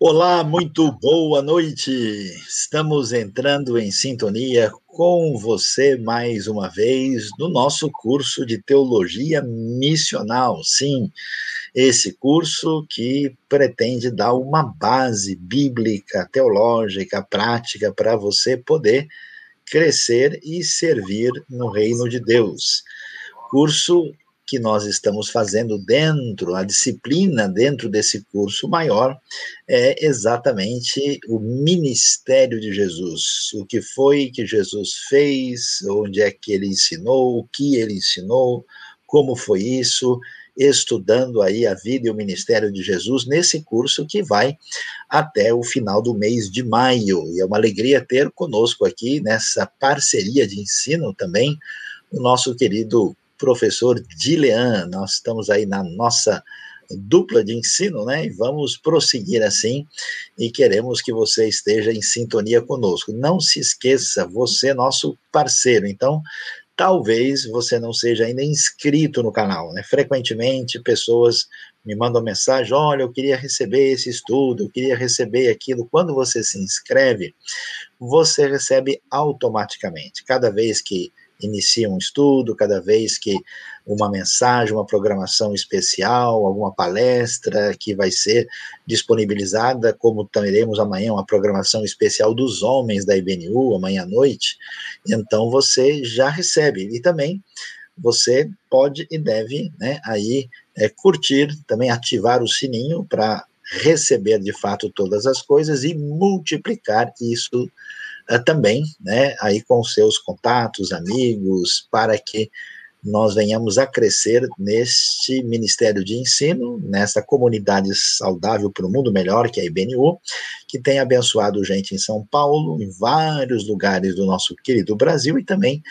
Olá, muito boa noite. Estamos entrando em sintonia com você mais uma vez no nosso curso de teologia missional. Sim, esse curso que pretende dar uma base bíblica, teológica, prática para você poder crescer e servir no reino de Deus. Curso que nós estamos fazendo dentro, a disciplina dentro desse curso maior, é exatamente o ministério de Jesus. O que foi que Jesus fez, onde é que ele ensinou, o que ele ensinou, como foi isso, estudando aí a vida e o ministério de Jesus nesse curso que vai até o final do mês de maio. E é uma alegria ter conosco aqui nessa parceria de ensino também o nosso querido professor Dilean. Nós estamos aí na nossa dupla de ensino, né? E vamos prosseguir assim e queremos que você esteja em sintonia conosco. Não se esqueça, você é nosso parceiro. Então, talvez você não seja ainda inscrito no canal, né? Frequentemente pessoas me mandam mensagem: olha, eu queria receber esse estudo, eu queria receber aquilo. Quando você se inscreve, você recebe automaticamente. Cada vez que inicia um estudo, cada vez que uma mensagem, uma programação especial, alguma palestra que vai ser disponibilizada, como teremos amanhã uma programação especial dos homens da IBNU, amanhã à noite, então você já recebe. E também você pode e deve, né, aí é, curtir, também ativar o sininho para receber de fato todas as coisas e multiplicar isso também, né, aí com seus contatos, amigos, para que nós venhamos a crescer neste Ministério de Ensino, nessa comunidade saudável para o mundo melhor, que é a IBNU, que tem abençoado gente em São Paulo, em vários lugares do nosso querido Brasil e também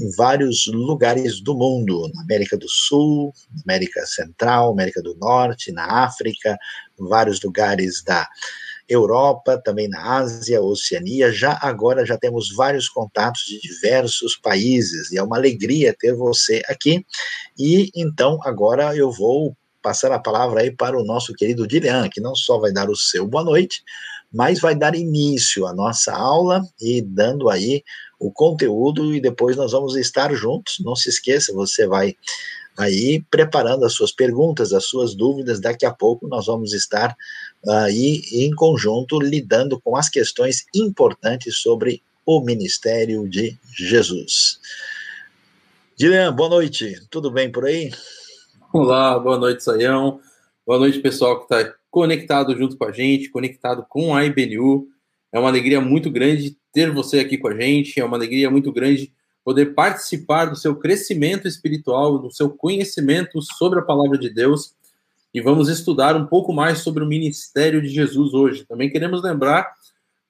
em vários lugares do mundo, na América do Sul, América Central, América do Norte, na África, vários lugares da Europa, também na Ásia, Oceania. Já agora já temos vários contatos de diversos países e é uma alegria ter você aqui. E então agora eu vou passar a palavra aí para o nosso querido Dilian, que não só vai dar o seu boa noite, mas vai dar início à nossa aula e dando aí o conteúdo e depois nós vamos estar juntos. Não se esqueça, você vai aí preparando as suas perguntas, as suas dúvidas. Daqui a pouco nós vamos estar aí em conjunto lidando com as questões importantes sobre o ministério de Jesus. Dilian, boa noite. Tudo bem por aí? Olá, boa noite, Saião. Boa noite, pessoal que está conectado junto com a gente, conectado com a IBNU. É uma alegria muito grande ter você aqui com a gente, é uma alegria muito grande poder participar do seu crescimento espiritual, do seu conhecimento sobre a palavra de Deus. E vamos estudar um pouco mais sobre o ministério de Jesus hoje. Também queremos lembrar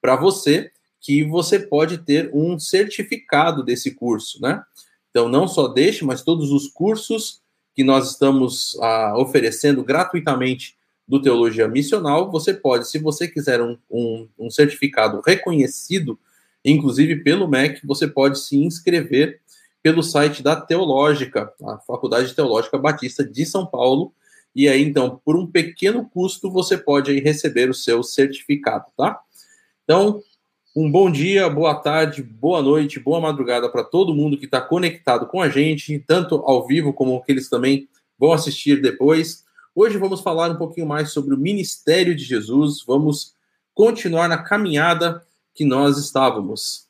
para você que você pode ter um certificado desse curso, né? Então, não só deixe, mas todos os cursos que nós estamos ah, oferecendo gratuitamente do Teologia Missional, você pode, se você quiser um, um, um certificado reconhecido inclusive pelo MEC, você pode se inscrever pelo site da Teológica, a Faculdade Teológica Batista de São Paulo, e aí então, por um pequeno custo, você pode aí receber o seu certificado, tá? Então, um bom dia, boa tarde, boa noite, boa madrugada para todo mundo que está conectado com a gente, tanto ao vivo como aqueles também vão assistir depois. Hoje vamos falar um pouquinho mais sobre o ministério de Jesus, vamos continuar na caminhada que nós estávamos.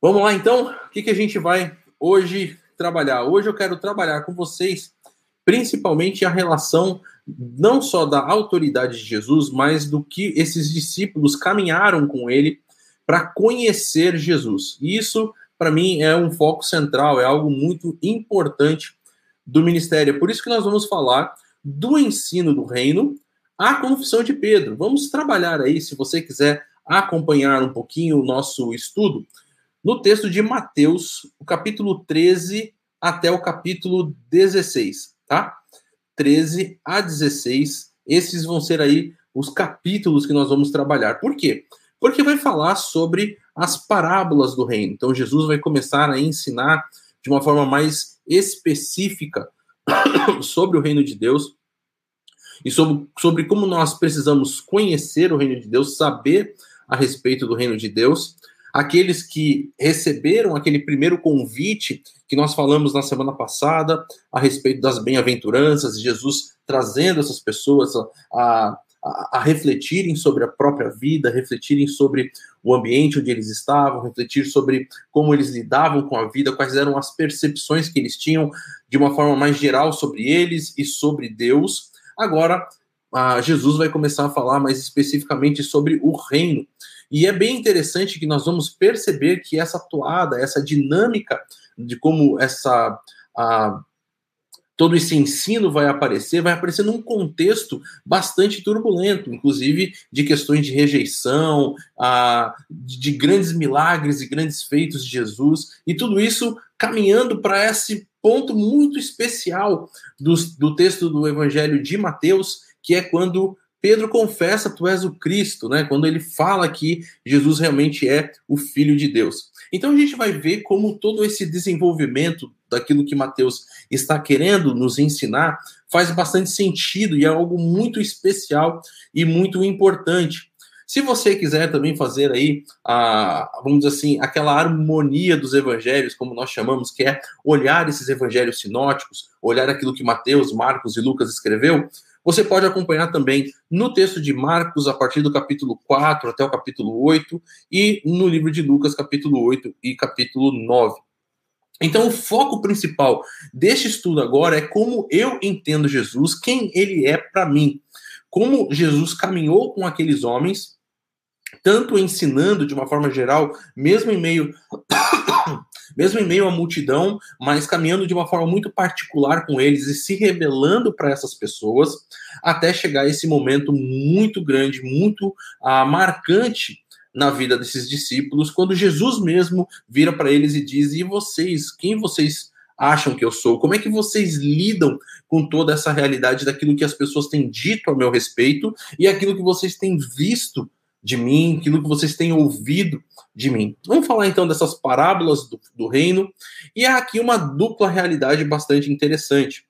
Vamos lá então? O que, que a gente vai hoje trabalhar? Hoje eu quero trabalhar com vocês principalmente a relação não só da autoridade de Jesus, mas do que esses discípulos caminharam com ele para conhecer Jesus. Isso, para mim, é um foco central, é algo muito importante do ministério. Por isso que nós vamos falar do ensino do reino, a confissão de Pedro. Vamos trabalhar aí, se você quiser acompanhar um pouquinho o nosso estudo, no texto de Mateus, o capítulo 13 até o capítulo 16, tá? 13 a 16, esses vão ser aí os capítulos que nós vamos trabalhar. Por quê? Porque vai falar sobre as parábolas do reino. Então Jesus vai começar a ensinar de uma forma mais específica sobre o reino de Deus. e sobre, sobre como nós precisamos conhecer o reino de Deus, saber a respeito do reino de Deus. Aqueles que receberam aquele primeiro convite que nós falamos na semana passada a respeito das bem-aventuranças, Jesus trazendo essas pessoas a, a a, refletirem sobre a própria vida, refletirem sobre o ambiente onde eles estavam, refletir sobre como eles lidavam com a vida, quais eram as percepções que eles tinham de uma forma mais geral sobre eles e sobre Deus. Agora, Jesus vai começar a falar mais especificamente sobre o reino. E é bem interessante que nós vamos perceber que essa toada, essa dinâmica de como essa a, todo esse ensino vai aparecer, vai aparecer num contexto bastante turbulento, inclusive de questões de rejeição, a, de grandes milagres e grandes feitos de Jesus, e tudo isso caminhando para esse ponto muito especial do, do texto do Evangelho de Mateus, que é quando Pedro confessa, tu és o Cristo, né? Quando ele fala que Jesus realmente é o Filho de Deus. Então a gente vai ver como todo esse desenvolvimento daquilo que Mateus está querendo nos ensinar faz bastante sentido e é algo muito especial e muito importante. Se você quiser também fazer aí, a, vamos dizer assim, aquela harmonia dos evangelhos, como nós chamamos, que é olhar esses evangelhos sinóticos, olhar aquilo que Mateus, Marcos e Lucas escreveu, você pode acompanhar também no texto de Marcos, a partir do capítulo 4 até o capítulo 8, e no livro de Lucas, capítulo 8 e capítulo 9. Então, o foco principal deste estudo agora é como eu entendo Jesus, quem ele é para mim. Como Jesus caminhou com aqueles homens, tanto ensinando de uma forma geral, mesmo em meio mesmo em meio à multidão, mas caminhando de uma forma muito particular com eles e se revelando para essas pessoas, até chegar esse momento muito grande, muito ah, marcante na vida desses discípulos, quando Jesus mesmo vira para eles e diz: E vocês, quem vocês acham que eu sou? Como é que vocês lidam com toda essa realidade daquilo que as pessoas têm dito a meu respeito e aquilo que vocês têm visto de mim, aquilo que vocês têm ouvido de mim. Vamos falar então dessas parábolas do, do reino, e há aqui uma dupla realidade bastante interessante.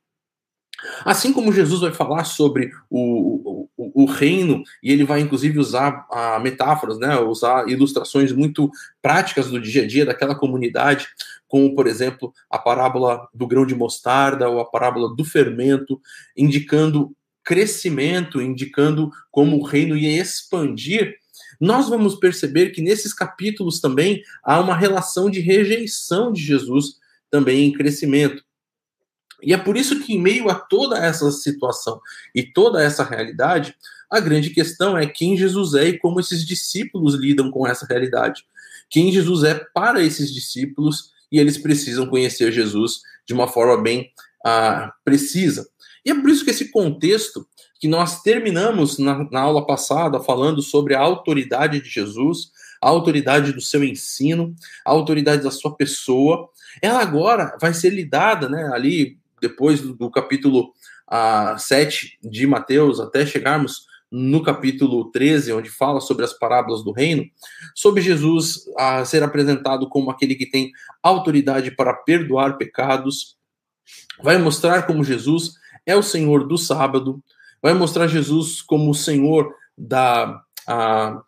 Assim como Jesus vai falar sobre o, o, o, reino, e ele vai inclusive usar a metáforas, né, usar ilustrações muito práticas do dia a dia daquela comunidade, como, por exemplo, a parábola do grão de mostarda ou a parábola do fermento, indicando crescimento, indicando como o reino ia expandir, nós vamos perceber que nesses capítulos também há uma relação de rejeição de Jesus também em crescimento. E é por isso que, em meio a toda essa situação e toda essa realidade, a grande questão é quem Jesus é e como esses discípulos lidam com essa realidade. Quem Jesus é para esses discípulos e eles precisam conhecer Jesus de uma forma bem ah, precisa. E é por isso que esse contexto que nós terminamos na, na aula passada falando sobre a autoridade de Jesus, a autoridade do seu ensino, a autoridade da sua pessoa, ela agora vai ser lidada, né, ali depois do, do capítulo a, ah, 7 de Mateus, até chegarmos no capítulo 13, onde fala sobre as parábolas do reino, sobre Jesus a ser apresentado como aquele que tem autoridade para perdoar pecados, vai mostrar como Jesus é o Senhor do sábado, vai mostrar Jesus como o Senhor da, a,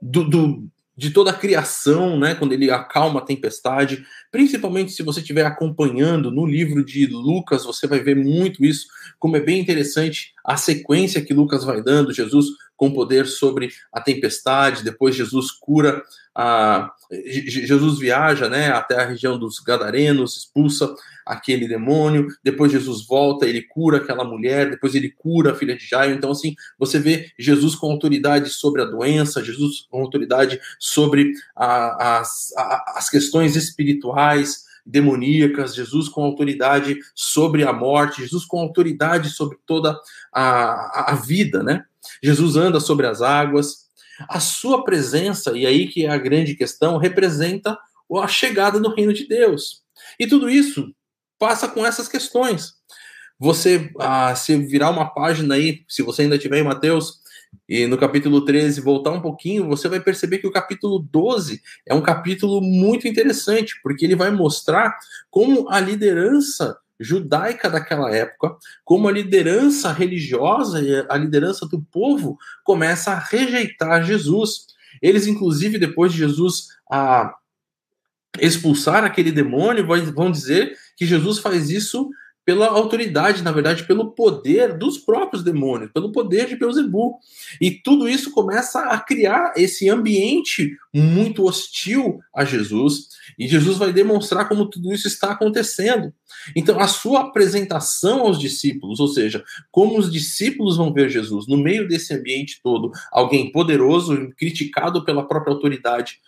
do, do, de toda a criação, né, quando ele acalma a tempestade, principalmente se você estiver acompanhando no livro de Lucas, você vai ver muito isso, como é bem interessante a sequência que Lucas vai dando, Jesus com poder sobre a tempestade, depois Jesus cura a Jesus viaja, né, até a região dos Gadarenos, expulsa aquele demônio, depois Jesus volta, ele cura aquela mulher, depois ele cura a filha de Jairo. Então, assim, você vê Jesus com autoridade sobre a doença, Jesus com autoridade sobre a, as, a, as questões espirituais, demoníacas, Jesus com autoridade sobre a morte, Jesus com autoridade sobre toda a, a vida, né? Jesus anda sobre as águas. A sua presença, e aí que é a grande questão, representa a chegada no reino de Deus. E tudo isso passa com essas questões. Você, ah, se virar uma página aí, se você ainda tiver em Mateus, e no capítulo 13 voltar um pouquinho, você vai perceber que o capítulo 12 é um capítulo muito interessante, porque ele vai mostrar como a liderança judaica daquela época, como a liderança religiosa e a liderança do povo começa a rejeitar Jesus. Eles, inclusive, depois de Jesus a expulsar aquele demônio, vão dizer que Jesus faz isso pela autoridade, na verdade, pelo poder dos próprios demônios, pelo poder de Beuzebu. E tudo isso começa a criar esse ambiente muito hostil a Jesus, e Jesus vai demonstrar como tudo isso está acontecendo. Então, a sua apresentação aos discípulos, ou seja, como os discípulos vão ver Jesus no meio desse ambiente todo, alguém poderoso, criticado pela própria autoridade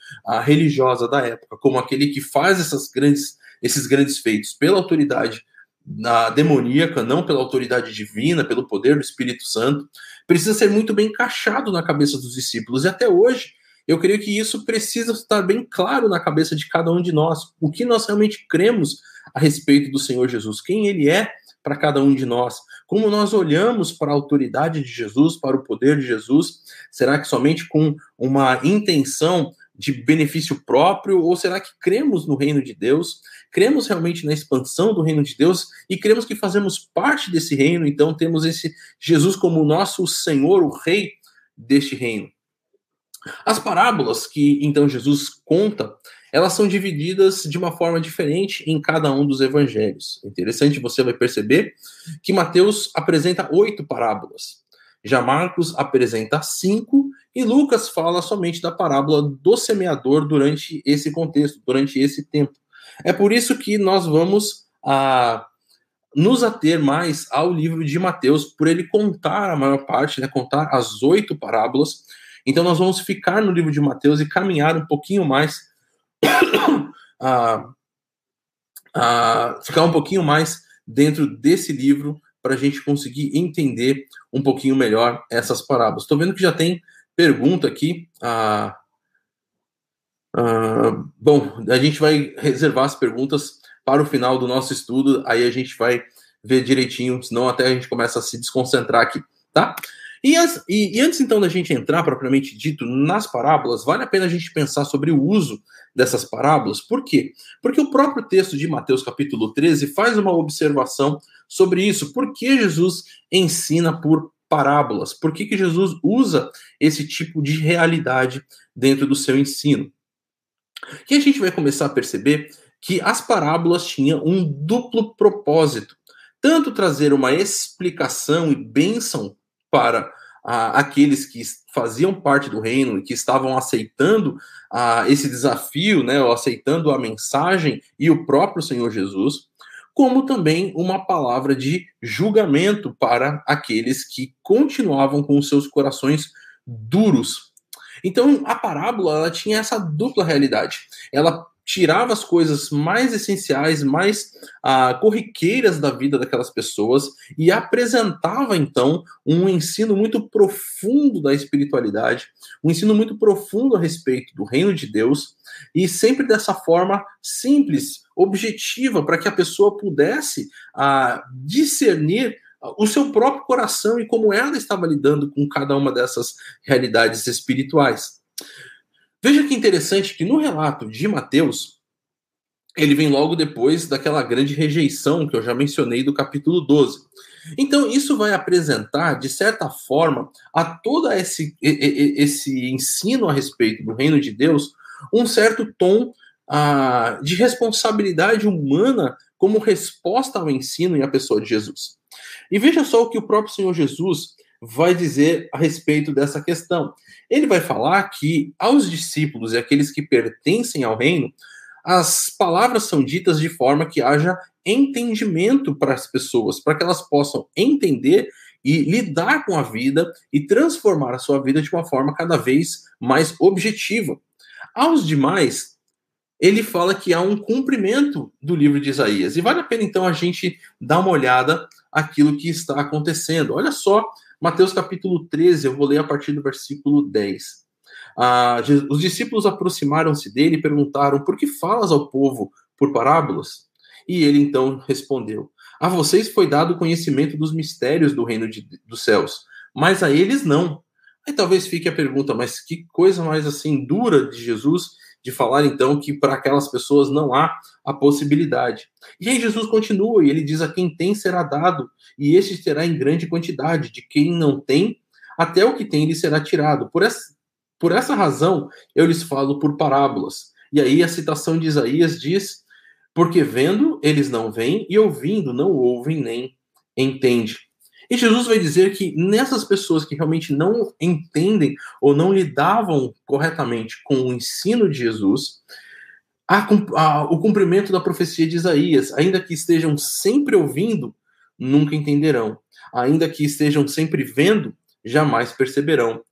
religiosa da época, como aquele que faz essas grandes, esses grandes feitos pela autoridade na demoníaca, não pela autoridade divina, pelo poder do Espírito Santo, precisa ser muito bem encaixado na cabeça dos discípulos. E até hoje, eu creio que isso precisa estar bem claro na cabeça de cada um de nós. O que nós realmente cremos a respeito do Senhor Jesus, quem ele é para cada um de nós, como nós olhamos para a autoridade de Jesus, para o poder de Jesus. Será que somente com uma intenção de benefício próprio ou será que cremos no reino de Deus? cremos realmente na expansão do reino de Deus e cremos que fazemos parte desse reino, então temos esse Jesus como nosso Senhor, o Rei deste reino. As parábolas que então Jesus conta, elas são divididas de uma forma diferente em cada um dos evangelhos. Interessante, você vai perceber que Mateus apresenta oito parábolas. Já Marcos apresenta cinco e Lucas fala somente da parábola do semeador durante esse contexto, durante esse tempo. É por isso que nós vamos a, ah, nos ater mais ao livro de Mateus, por ele contar a maior parte, né, contar as oito parábolas. Então nós vamos ficar no livro de Mateus e caminhar um pouquinho mais, a, a, ficar um pouquinho mais dentro desse livro para a gente conseguir entender um pouquinho melhor essas parábolas. Estou vendo que já tem pergunta aqui. A, Uh, bom, a gente vai reservar as perguntas para o final do nosso estudo, aí a gente vai ver direitinho, senão até a gente começa a se desconcentrar aqui, tá? E, as, e, e, antes então da gente entrar propriamente dito nas parábolas, vale a pena a gente pensar sobre o uso dessas parábolas. Por quê? Porque o próprio texto de Mateus capítulo 13 faz uma observação sobre isso. Por que Jesus ensina por parábolas? Por que, que Jesus usa esse tipo de realidade dentro do seu ensino? E a gente vai começar a perceber que as parábolas tinham um duplo propósito, tanto trazer uma explicação e bênção para ah, aqueles que faziam parte do reino e que estavam aceitando ah, esse desafio, né, ou aceitando a mensagem e o próprio Senhor Jesus, como também uma palavra de julgamento para aqueles que continuavam com seus corações duros então, a parábola ela tinha essa dupla realidade. Ela tirava as coisas mais essenciais, mais ah, corriqueiras da vida daquelas pessoas e apresentava então um ensino muito profundo da espiritualidade, um ensino muito profundo a respeito do reino de Deus e sempre dessa forma simples, objetiva, para que a pessoa pudesse ah, discernir o seu próprio coração e como ela estava lidando com cada uma dessas realidades espirituais. Veja que interessante que no relato de Mateus, ele vem logo depois daquela grande rejeição que eu já mencionei do capítulo 12. Então, isso vai apresentar, de certa forma, a todo esse, esse ensino a respeito do reino de Deus, um certo tom ah, de responsabilidade humana como resposta ao ensino e à pessoa de Jesus. E veja só o que o próprio Senhor Jesus vai dizer a respeito dessa questão. Ele vai falar que aos discípulos e aqueles que pertencem ao reino, as palavras são ditas de forma que haja entendimento para as pessoas, para que elas possam entender e lidar com a vida e transformar a sua vida de uma forma cada vez mais objetiva. Aos demais, ele fala que há um cumprimento do livro de Isaías. E vale a pena então a gente dar uma olhada aquilo que está acontecendo. Olha só, Mateus capítulo 13, eu vou ler a partir do versículo 10. Ah, os discípulos aproximaram-se dele e perguntaram: Por que falas ao povo por parábolas? E ele então respondeu: A vocês foi dado o conhecimento dos mistérios do reino de, dos céus, mas a eles não. Aí talvez fique a pergunta: mas que coisa mais assim dura de Jesus de falar então que para aquelas pessoas não há a possibilidade. E aí Jesus continua e ele diz: A quem tem será dado, e este terá em grande quantidade, de quem não tem, até o que tem lhe será tirado. Por essa, por essa razão, eu lhes falo por parábolas. E aí a citação de Isaías diz: Porque vendo, eles não veem, e ouvindo, não ouvem nem entendem. E Jesus vai dizer que nessas pessoas que realmente não entendem ou não lidavam corretamente com o ensino de Jesus, a, a, o cumprimento da profecia de Isaías, ainda que estejam sempre ouvindo, nunca entenderão. Ainda que estejam sempre vendo, jamais perceberão.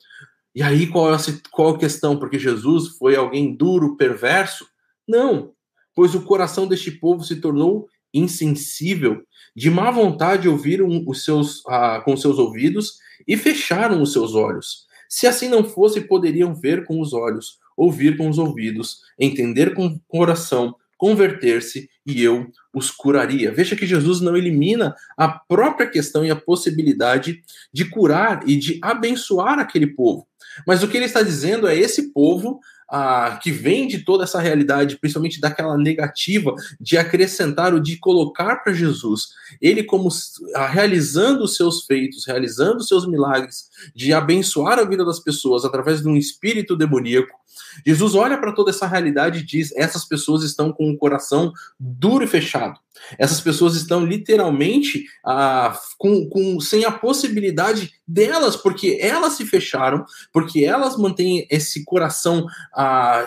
E aí qual é, a, qual a questão? Porque Jesus foi alguém duro, perverso? Não, pois o coração deste povo se tornou insensível, de má vontade ouviram os seus, ah, com seus ouvidos e fecharam os seus olhos. Se assim não fosse, poderiam ver com os olhos, ouvir com os ouvidos, entender com o coração, converter-se e eu os curaria. Veja que Jesus não elimina a própria questão e a possibilidade de curar e de abençoar aquele povo. Mas o que ele está dizendo é esse povo ah, que vem de toda essa realidade, principalmente daquela negativa de acrescentar ou de colocar para Jesus, ele como ah, realizando os seus feitos, realizando os seus milagres, de abençoar a vida das pessoas através de um espírito demoníaco. Jesus olha para toda essa realidade e diz: essas pessoas estão com o coração duro e fechado. Essas pessoas estão literalmente ah, com, com, sem a possibilidade delas, porque elas se fecharam, porque elas mantêm esse coração uh,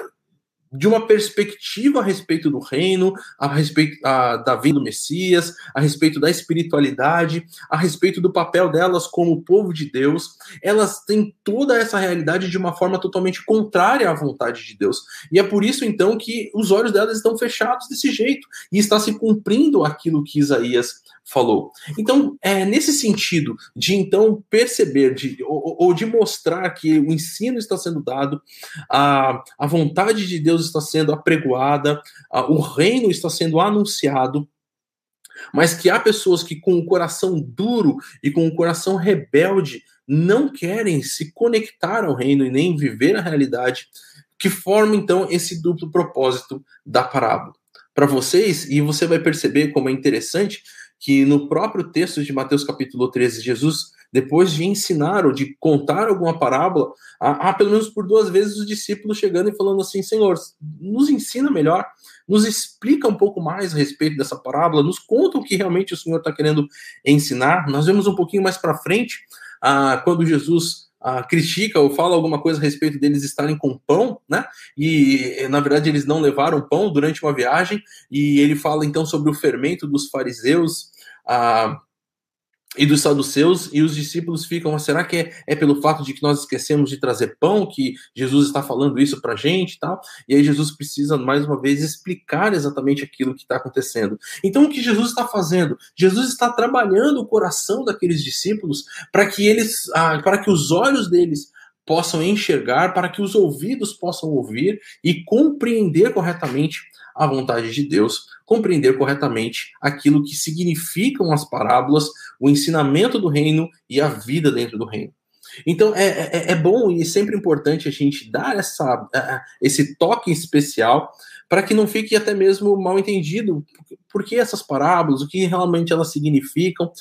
de uma perspectiva a respeito do reino, a respeito a, da vida do Messias, a respeito da espiritualidade, a respeito do papel delas como povo de Deus, elas têm toda essa realidade de uma forma totalmente contrária à vontade de Deus. E é por isso então que os olhos delas estão fechados desse jeito e está se cumprindo aquilo que Isaías falou. Então, é nesse sentido de então perceber de, ou, ou, de mostrar que o ensino está sendo dado, a, a vontade de Deus está sendo apregoada, o reino está sendo anunciado, mas que há pessoas que com o coração duro e com o coração rebelde não querem se conectar ao reino e nem viver a realidade, que forma então esse duplo propósito da parábola. Para vocês, e você vai perceber como é interessante que no próprio texto de Mateus capítulo 13, Jesus, depois de ensinar ou de contar alguma parábola, há, há, pelo menos por duas vezes os discípulos chegando e falando assim: Senhor, nos ensina melhor, nos explica um pouco mais a respeito dessa parábola, nos conta o que realmente o Senhor está querendo ensinar. Nós vemos um pouquinho mais para frente, ah, quando Jesus critica ou fala alguma coisa a respeito deles estarem com pão, né? E na verdade eles não levaram pão durante uma viagem, e ele fala então sobre o fermento dos fariseus. Ah, e dos saduceus, e os discípulos ficam, será que é, é, pelo fato de que nós esquecemos de trazer pão que Jesus está falando isso para a gente e tal? E aí Jesus precisa, mais uma vez, explicar exatamente aquilo que está acontecendo. Então, o que Jesus está fazendo? Jesus está trabalhando o coração daqueles discípulos para que eles, ah, para que os olhos deles possam enxergar, para que os ouvidos possam ouvir e compreender corretamente a vontade de Deus, compreender corretamente aquilo que significam as parábolas, o ensinamento do reino e a vida dentro do reino. Então é, é, é bom e sempre importante a gente dar essa, esse toque especial para que não fique até mesmo mal entendido por que essas parábolas, o que realmente elas significam.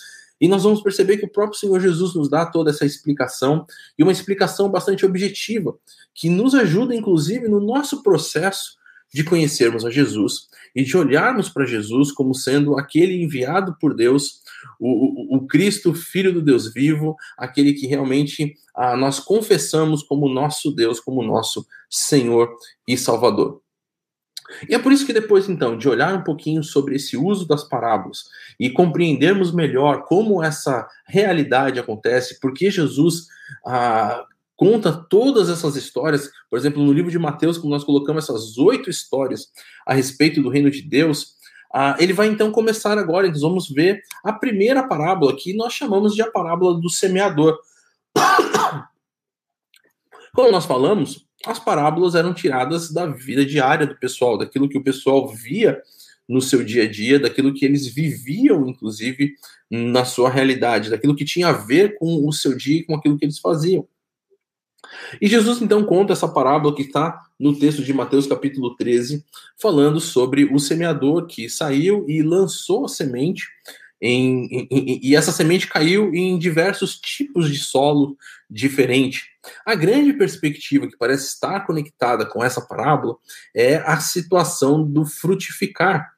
E nós vamos perceber que o próprio Senhor Jesus nos dá toda essa explicação, e uma explicação bastante objetiva, que nos ajuda, inclusive, no nosso processo de conhecermos a Jesus e de olharmos para Jesus como sendo aquele enviado por Deus, o, o, o, Cristo, Filho do Deus vivo, aquele que realmente ah, nós confessamos como nosso Deus, como nosso Senhor e Salvador. E é por isso que depois, então, de olhar um pouquinho sobre esse uso das parábolas e compreendermos melhor como essa realidade acontece, porque Jesus ah, conta todas essas histórias, por exemplo, no livro de Mateus, como nós colocamos essas oito histórias a respeito do reino de Deus, uh, ele vai então começar agora, nós vamos ver a primeira parábola, que nós chamamos de a parábola do semeador. Como nós falamos, as parábolas eram tiradas da vida diária do pessoal, daquilo que o pessoal via no seu dia a dia, daquilo que eles viviam, inclusive, na sua realidade, daquilo que tinha a ver com o seu dia e com aquilo que eles faziam. E Jesus então conta essa parábola que está no texto de Mateus capítulo 13, falando sobre o semeador que saiu e lançou a semente em, em, em, e essa semente caiu em diversos tipos de solo diferente. A grande perspectiva que parece estar conectada com essa parábola é a situação do frutificar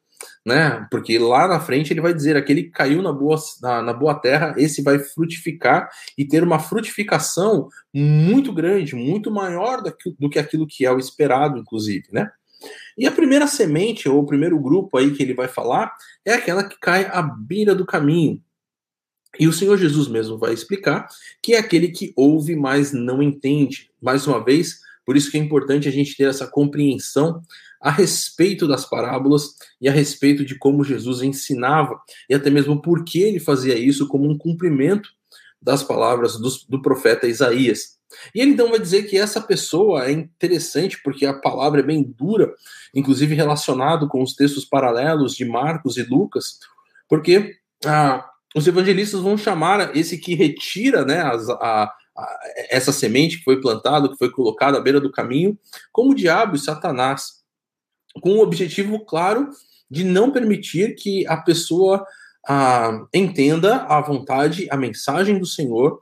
né? Porque lá na frente ele vai dizer: aquele que caiu na boa, na, na, boa terra, esse vai frutificar e ter uma frutificação muito grande, muito maior do que, do que aquilo que é o esperado, inclusive, né? E a primeira semente, ou o primeiro grupo aí que ele vai falar, é aquela que cai à beira do caminho. E o Senhor Jesus mesmo vai explicar que é aquele que ouve, mas não entende. Mais uma vez, por isso que é importante a gente ter essa compreensão a respeito das parábolas e a respeito de como Jesus ensinava e até mesmo por que ele fazia isso como um cumprimento das palavras do, do profeta Isaías. E ele então vai dizer que essa pessoa é interessante porque a palavra é bem dura, inclusive relacionado com os textos paralelos de Marcos e Lucas, porque ah, os evangelistas vão chamar esse que retira né, as, a, a, essa semente que foi plantada, que foi colocada à beira do caminho, como o diabo e Satanás com o objetivo claro de não permitir que a pessoa ah, entenda a vontade, a mensagem do Senhor,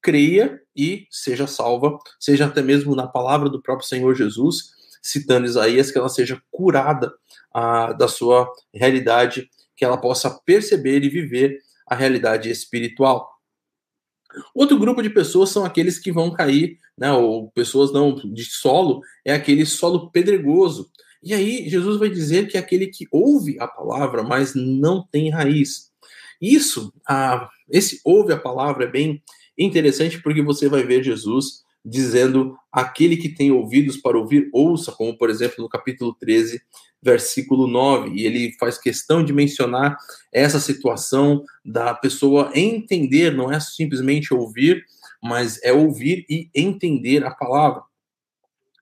creia e seja salva, seja até mesmo na palavra do próprio Senhor Jesus, citando Isaías, que ela seja curada ah, da sua realidade, que ela possa perceber e viver a realidade espiritual. Outro grupo de pessoas são aqueles que vão cair, né, ou pessoas não de solo, é aquele solo pedregoso, e aí Jesus vai dizer que é aquele que ouve a palavra, mas não tem raiz. Isso, ah, esse ouve a palavra é bem interessante porque você vai ver Jesus dizendo aquele que tem ouvidos para ouvir, ouça, como por exemplo no capítulo 13, versículo 9, e ele faz questão de mencionar essa situação da pessoa entender, não é simplesmente ouvir, mas é ouvir e entender a palavra.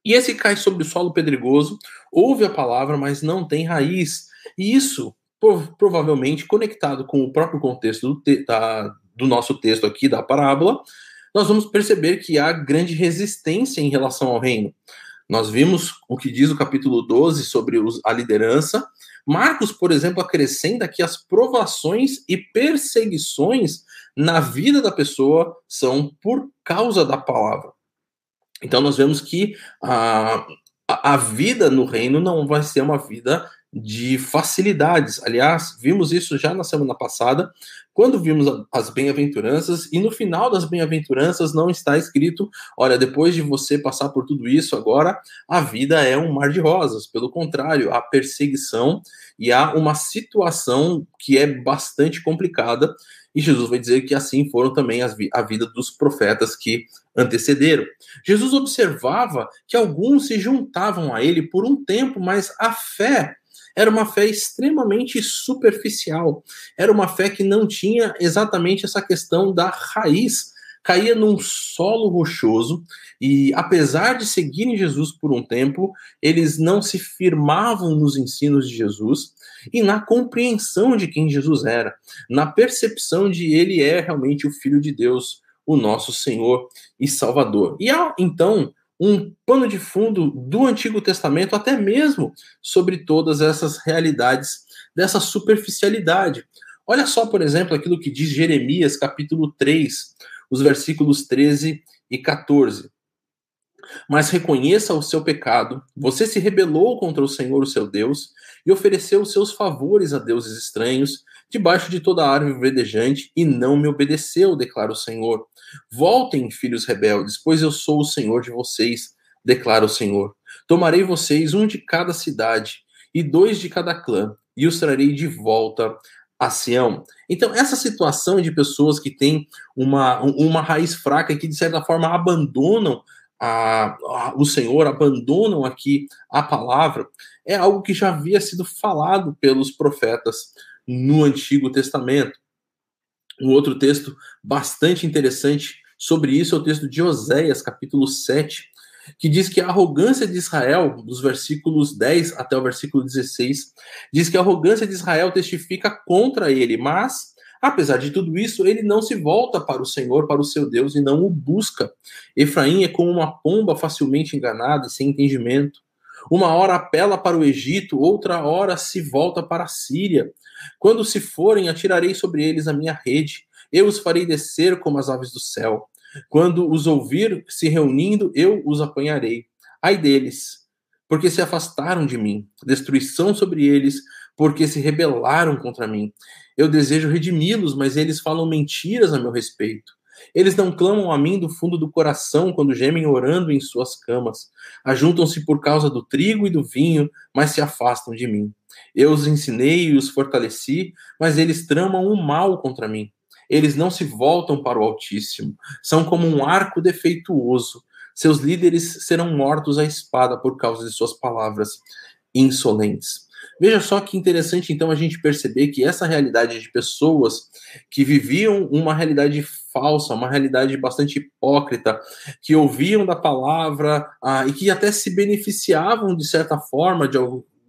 E esse cai sobre o solo pedregoso, ouve a palavra, mas não tem raiz. E isso, provavelmente, conectado com o próprio contexto do, te da, do nosso texto aqui, da parábola, nós vamos perceber que há grande resistência em relação ao reino. Nós vimos o que diz o capítulo 12 sobre a liderança. Marcos, por exemplo, acrescenta que as provações e perseguições na vida da pessoa são por causa da palavra. Então nós vemos que a, a vida no reino não vai ser uma vida de facilidades. Aliás, vimos isso já na semana passada, quando vimos as bem-aventuranças, e no final das bem-aventuranças não está escrito: olha, depois de você passar por tudo isso, agora a vida é um mar de rosas. Pelo contrário, há perseguição e há uma situação que é bastante complicada. E Jesus vai dizer que assim foram também as, a vida dos profetas que antecederam. Jesus observava que alguns se juntavam a ele por um tempo, mas a fé era uma fé extremamente superficial. Era uma fé que não tinha exatamente essa questão da raiz. Caía num solo rochoso e, apesar de seguirem Jesus por um tempo, eles não se firmavam nos ensinos de Jesus e na compreensão de quem Jesus era, na percepção de ele é realmente o Filho de Deus, o nosso Senhor e Salvador. E há, então, um pano de fundo do Antigo Testamento, até mesmo sobre todas essas realidades dessa superficialidade. Olha só, por exemplo, aquilo que diz Jeremias, capítulo 3, os versículos 13 e 14. Mas reconheça o seu pecado, você se rebelou contra o Senhor, o seu Deus, e ofereceu os seus favores a deuses estranhos, debaixo de toda árvore verdejante, e não me obedeceu, declara o Senhor. Voltem, filhos rebeldes, pois eu sou o Senhor de vocês, declara o Senhor. Tomarei vocês um de cada cidade e dois de cada clã, e os trarei de volta a Sião. Então, essa situação de pessoas que têm uma, uma raiz fraca e que, de certa forma, abandonam a, a, o Senhor, abandonam aqui a palavra, é algo que já havia sido falado pelos profetas no Antigo Testamento. Um outro texto bastante interessante sobre isso é o texto de Oséias, capítulo 7, que diz que a arrogância de Israel, dos versículos 10 até o versículo 16, diz que a arrogância de Israel testifica contra ele, mas Apesar de tudo isso, ele não se volta para o Senhor, para o seu Deus, e não o busca. Efraim é como uma pomba facilmente enganada e sem entendimento. Uma hora apela para o Egito, outra hora se volta para a Síria. Quando se forem, atirarei sobre eles a minha rede. Eu os farei descer como as aves do céu. Quando os ouvir se reunindo, eu os apanharei. Ai deles, porque se afastaram de mim. Destruição sobre eles, porque se rebelaram contra mim. Eu desejo redimi-los, mas eles falam mentiras a meu respeito. Eles não clamam a mim do fundo do coração quando gemem orando em suas camas. Ajuntam-se por causa do trigo e do vinho, mas se afastam de mim. Eu os ensinei e os fortaleci, mas eles tramam o mal contra mim. Eles não se voltam para o Altíssimo. São como um arco defeituoso. Seus líderes serão mortos à espada por causa de suas palavras insolentes. Veja só que interessante, então, a gente perceber que essa realidade de pessoas que viviam uma realidade falsa, uma realidade bastante hipócrita, que ouviam da palavra ah, e que até se beneficiavam, de certa forma, de,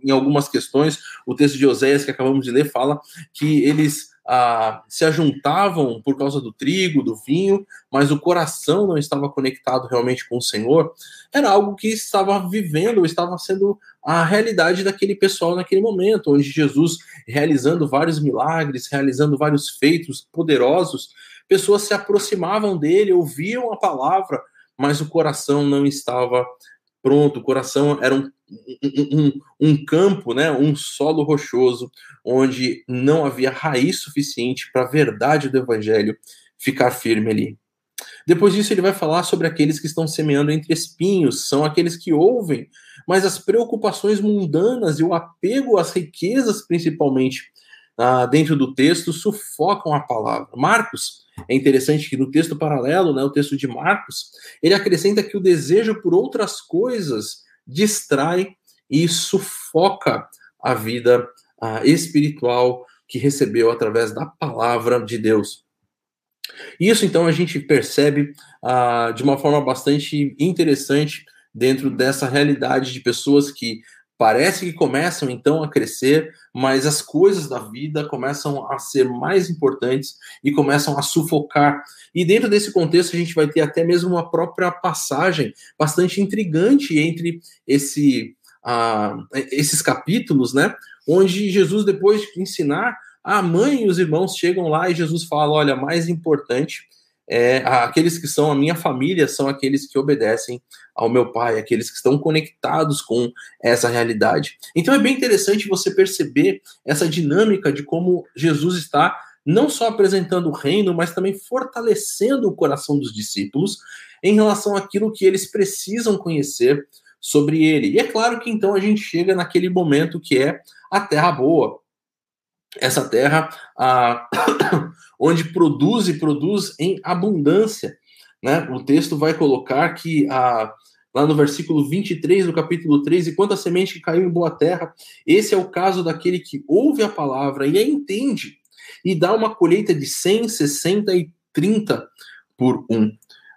em algumas questões. O texto de Oséias que acabamos de ler fala que eles ah, se ajuntavam por causa do trigo, do vinho, mas o coração não estava conectado realmente com o Senhor, era algo que estava vivendo, estava sendo a realidade daquele pessoal naquele momento, onde Jesus, realizando vários milagres, realizando vários feitos poderosos, pessoas se aproximavam dele, ouviam a palavra, mas o coração não estava pronto, o coração era um, um, um, campo, né, um solo rochoso, onde não havia raiz suficiente para a verdade do evangelho ficar firme ali. Depois disso, ele vai falar sobre aqueles que estão semeando entre espinhos, são aqueles que ouvem, mas as preocupações mundanas e o apego às riquezas, principalmente, ah, dentro do texto, sufocam a palavra. Marcos é interessante que no texto paralelo, né, o texto de Marcos, ele acrescenta que o desejo por outras coisas distrai e sufoca a vida a espiritual que recebeu através da palavra de Deus. Isso então a gente percebe ah, de uma forma bastante interessante dentro dessa realidade de pessoas que Parece que começam então a crescer, mas as coisas da vida começam a ser mais importantes e começam a sufocar. E dentro desse contexto, a gente vai ter até mesmo uma própria passagem bastante intrigante entre esse, uh, esses capítulos, né? Onde Jesus, depois de ensinar, a mãe e os irmãos chegam lá e Jesus fala: olha, mais importante é, aqueles que são a minha família são aqueles que obedecem ao meu pai, aqueles que estão conectados com essa realidade. Então é bem interessante você perceber essa dinâmica de como Jesus está não só apresentando o reino, mas também fortalecendo o coração dos discípulos em relação àquilo que eles precisam conhecer sobre ele. E é claro que então a gente chega naquele momento que é a terra boa, essa terra ah, onde produz e produz em abundância. Né? O texto vai colocar que ah, lá no versículo 23 do capítulo 3, e quanto a semente que caiu em boa terra, esse é o caso daquele que ouve a palavra e a entende, e dá uma colheita de 100, 60 e 30 por um.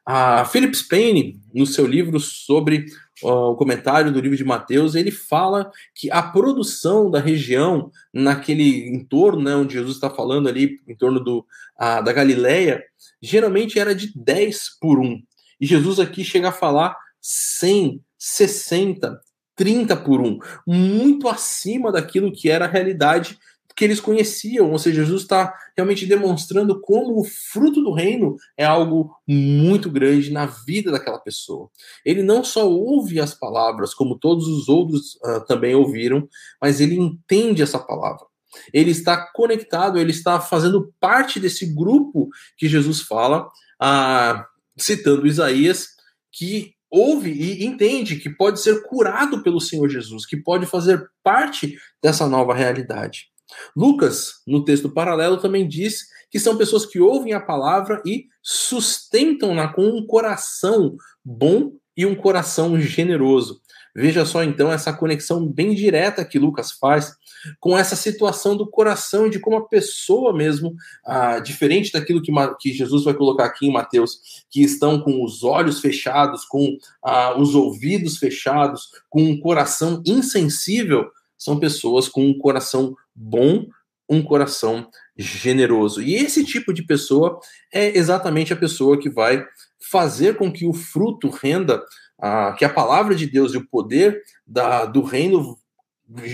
A Philip Spain, no seu livro sobre o comentário do livro de Mateus, ele fala que a produção da região, naquele entorno né, onde Jesus está falando ali, em torno do, a, da Galileia, geralmente era de 10 por 1. E Jesus aqui chega a falar 100, 60, 30 por 1, muito acima daquilo que era a realidade que eles conheciam, ou seja, Jesus está realmente demonstrando como o fruto do reino é algo muito grande na vida daquela pessoa. Ele não só ouve as palavras, como todos os outros uh, também ouviram, mas ele entende essa palavra. Ele está conectado, ele está fazendo parte desse grupo que Jesus fala, uh, citando Isaías, que ouve e entende que pode ser curado pelo Senhor Jesus, que pode fazer parte dessa nova realidade. Lucas, no texto paralelo, também diz que são pessoas que ouvem a palavra e sustentam-na com um coração bom e um coração generoso. Veja só então essa conexão bem direta que Lucas faz com essa situação do coração e de como a pessoa mesmo, ah, diferente daquilo que, que, Jesus vai colocar aqui em Mateus, que estão com os olhos fechados, com ah, os ouvidos fechados, com um coração insensível, são pessoas com um coração bom, um coração generoso. E esse tipo de pessoa é exatamente a pessoa que vai fazer com que o fruto renda, ah, que a palavra de Deus e o poder da, do reino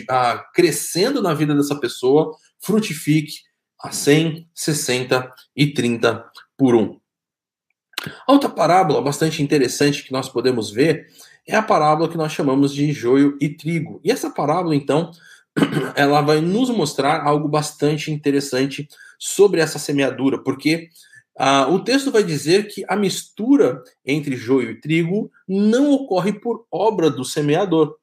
ah, crescendo na vida dessa pessoa frutifique a 100, 60 e 30 por um. Outra parábola bastante interessante que nós podemos ver é a parábola que nós chamamos de joio e trigo. E essa parábola, então, ela vai nos mostrar algo bastante interessante sobre essa semeadura, porque ah, o texto vai dizer que a mistura entre joio e trigo não ocorre por obra do semeador.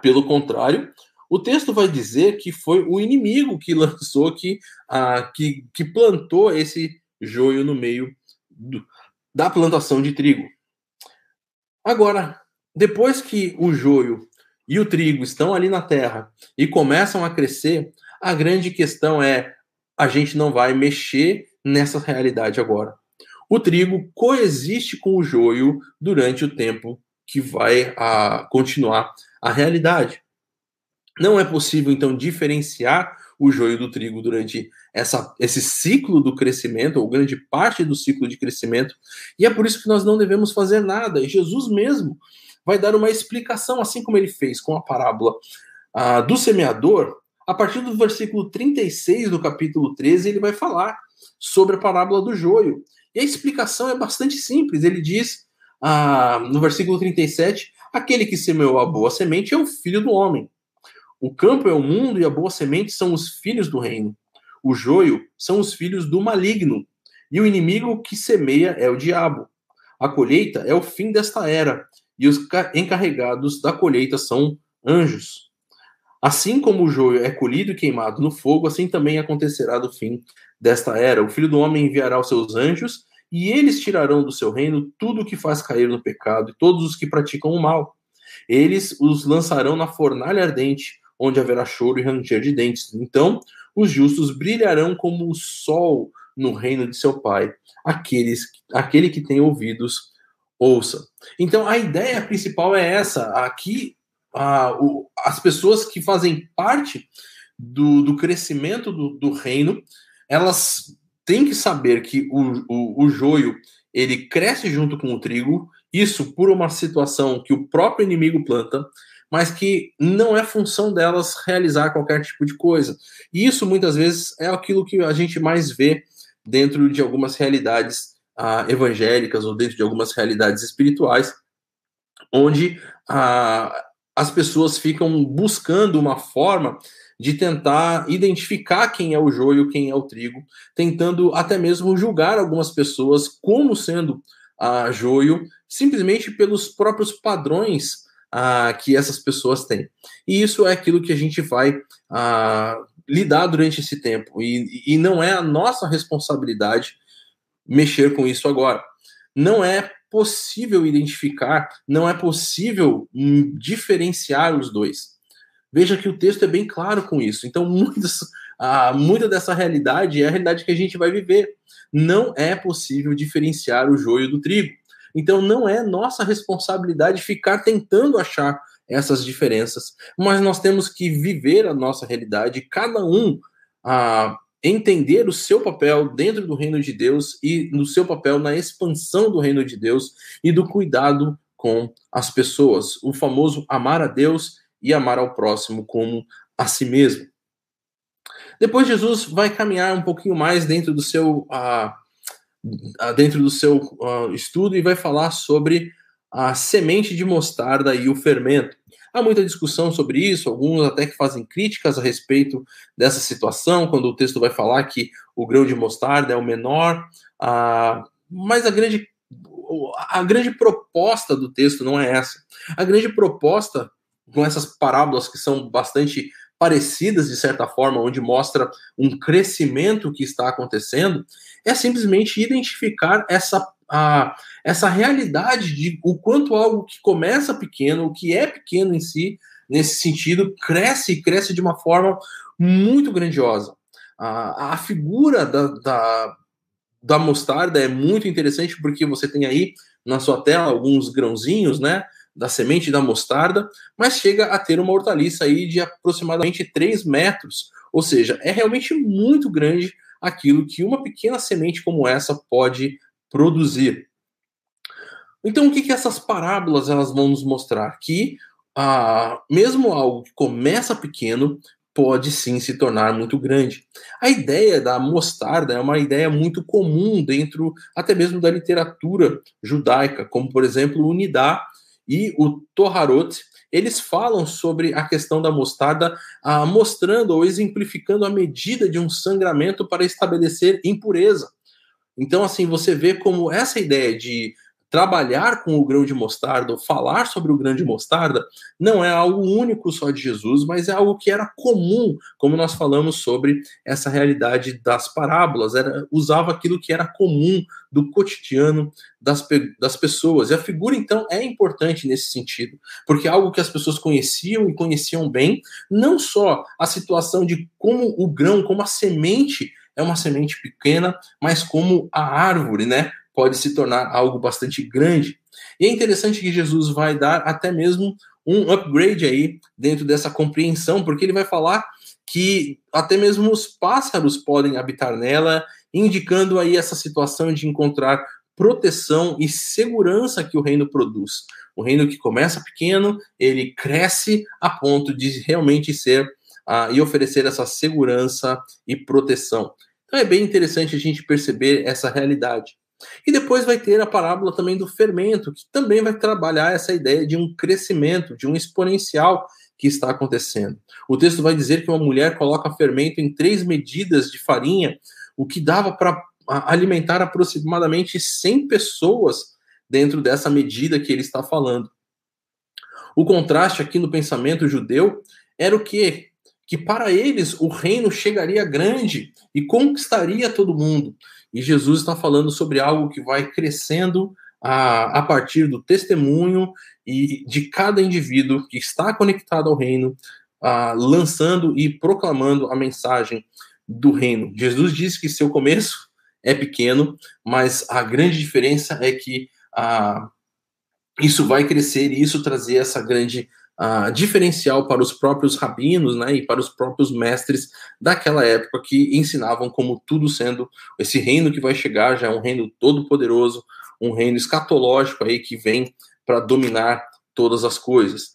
Pelo contrário, o texto vai dizer que foi o inimigo que lançou, que, ah, que, que plantou esse joio no meio do, da plantação de trigo. Agora, depois que o joio e o trigo estão ali na terra e começam a crescer, a grande questão é: a gente não vai mexer nessa realidade agora. O trigo coexiste com o joio durante o tempo que vai a, continuar a realidade. Não é possível, então, diferenciar o joio do trigo durante essa, esse ciclo do crescimento, ou grande parte do ciclo de crescimento, e é por isso que nós não devemos fazer nada. E Jesus mesmo vai dar uma explicação, assim como ele fez com a parábola ah, do semeador. A partir do versículo 36 do capítulo 13, ele vai falar sobre a parábola do joio. E a explicação é bastante simples. Ele diz ah, no versículo 37: aquele que semeou a boa semente é o filho do homem. O campo é o mundo e a boa semente são os filhos do reino. O joio são os filhos do maligno. E o inimigo que semeia é o diabo. A colheita é o fim desta era, e os encarregados da colheita são anjos. Assim como o joio é colhido e queimado no fogo, assim também acontecerá do fim desta era. O filho do homem enviará os seus anjos, e eles tirarão do seu reino tudo o que faz cair no pecado e todos os que praticam o mal. Eles os lançarão na fornalha ardente, onde haverá choro e ranger de dentes. Então, os justos brilharão como o sol no reino de seu Pai. Aqueles, aquele que tem ouvidos, ouça. Então, a ideia principal é essa. Aqui, a, o, as pessoas que fazem parte do, do crescimento do, do, reino, elas têm que saber que o, o, o joio ele cresce junto com o trigo, isso por uma situação que o próprio inimigo planta, mas que não é função delas realizar qualquer tipo de coisa. E isso muitas vezes é aquilo que a gente mais vê dentro de algumas realidades ah, evangélicas ou dentro de algumas realidades espirituais, onde ah, as pessoas ficam buscando uma forma de tentar identificar quem é o joio, quem é o trigo, tentando até mesmo julgar algumas pessoas como sendo a joio, simplesmente pelos próprios padrões ah, que essas pessoas têm. E isso é aquilo que a gente vai ah, lidar durante esse tempo. E, e não é a nossa responsabilidade mexer com isso agora. Não é possível identificar, não é possível hum, diferenciar os dois. Veja que o texto é bem claro com isso. Então, muitas, ah, muita dessa realidade é a realidade que a gente vai viver. Não é possível diferenciar o joio do trigo. Então não é nossa responsabilidade ficar tentando achar essas diferenças, mas nós temos que viver a nossa realidade, cada um a entender o seu papel dentro do reino de Deus e no seu papel na expansão do reino de Deus e do cuidado com as pessoas, o famoso amar a Deus e amar ao próximo como a si mesmo. Depois Jesus vai caminhar um pouquinho mais dentro do seu uh, dentro do seu uh, estudo e vai falar sobre a semente de mostarda e o fermento. Há muita discussão sobre isso, alguns até que fazem críticas a respeito dessa situação, quando o texto vai falar que o grão de mostarda é o menor, uh, mas a grande, a grande proposta do texto não é essa. A grande proposta, com essas parábolas que são bastante parecidas de certa forma, onde mostra um crescimento que está acontecendo, é simplesmente identificar essa, a, essa realidade de o quanto algo que começa pequeno, o que é pequeno em si, nesse sentido, cresce e cresce de uma forma muito grandiosa. A, a figura da, da, da mostarda é muito interessante porque você tem aí na sua tela alguns grãozinhos, né? da semente da mostarda, mas chega a ter uma hortaliça aí de aproximadamente 3 metros, Ou seja, é realmente muito grande aquilo que uma pequena semente como essa pode produzir. Então, o que, que essas parábolas elas vão nos mostrar? Que ah, mesmo algo que começa pequeno pode sim se tornar muito grande. A ideia da mostarda é uma ideia muito comum dentro até mesmo da literatura judaica, como por exemplo o Nidá e o Toharot, eles falam sobre a questão da mostarda, ah, mostrando ou exemplificando a medida de um sangramento para estabelecer impureza. Então, assim, você vê como essa ideia de trabalhar com o grão de mostarda, ou falar sobre o grão de mostarda, não é algo único só de Jesus, mas é algo que era comum, como nós falamos sobre essa realidade das parábolas, era, usava aquilo que era comum do cotidiano das, das pessoas. E a figura, então, é importante nesse sentido, porque é algo que as pessoas conheciam e conheciam bem, não só a situação de como o grão, como a semente é uma semente pequena, mas como a árvore, né? pode se tornar algo bastante grande. E é interessante que Jesus vai dar até mesmo um upgrade aí dentro dessa compreensão, porque ele vai falar que até mesmo os pássaros podem habitar nela, indicando aí essa situação de encontrar proteção e segurança que o reino produz. O reino que começa pequeno, ele cresce a ponto de realmente ser uh, e oferecer essa segurança e proteção. Então é bem interessante a gente perceber essa realidade. E depois vai ter a parábola também do fermento, que também vai trabalhar essa ideia de um crescimento, de um exponencial que está acontecendo. O texto vai dizer que uma mulher coloca fermento em três medidas de farinha, o que dava para alimentar aproximadamente 100 pessoas dentro dessa medida que ele está falando. O contraste aqui no pensamento judeu era o quê? Que para eles o reino chegaria grande e conquistaria todo mundo. E Jesus está falando sobre algo que vai crescendo a, a partir do testemunho e de cada indivíduo que está conectado ao reino, a, lançando e proclamando a mensagem do reino. Jesus disse que seu começo é pequeno, mas a grande diferença é que a, isso vai crescer e isso trazer essa grande uh, diferencial para os próprios rabinos né, e para os próprios mestres daquela época que ensinavam como tudo sendo esse reino que vai chegar já é um reino todo-poderoso, um reino escatológico aí que vem para dominar todas as coisas.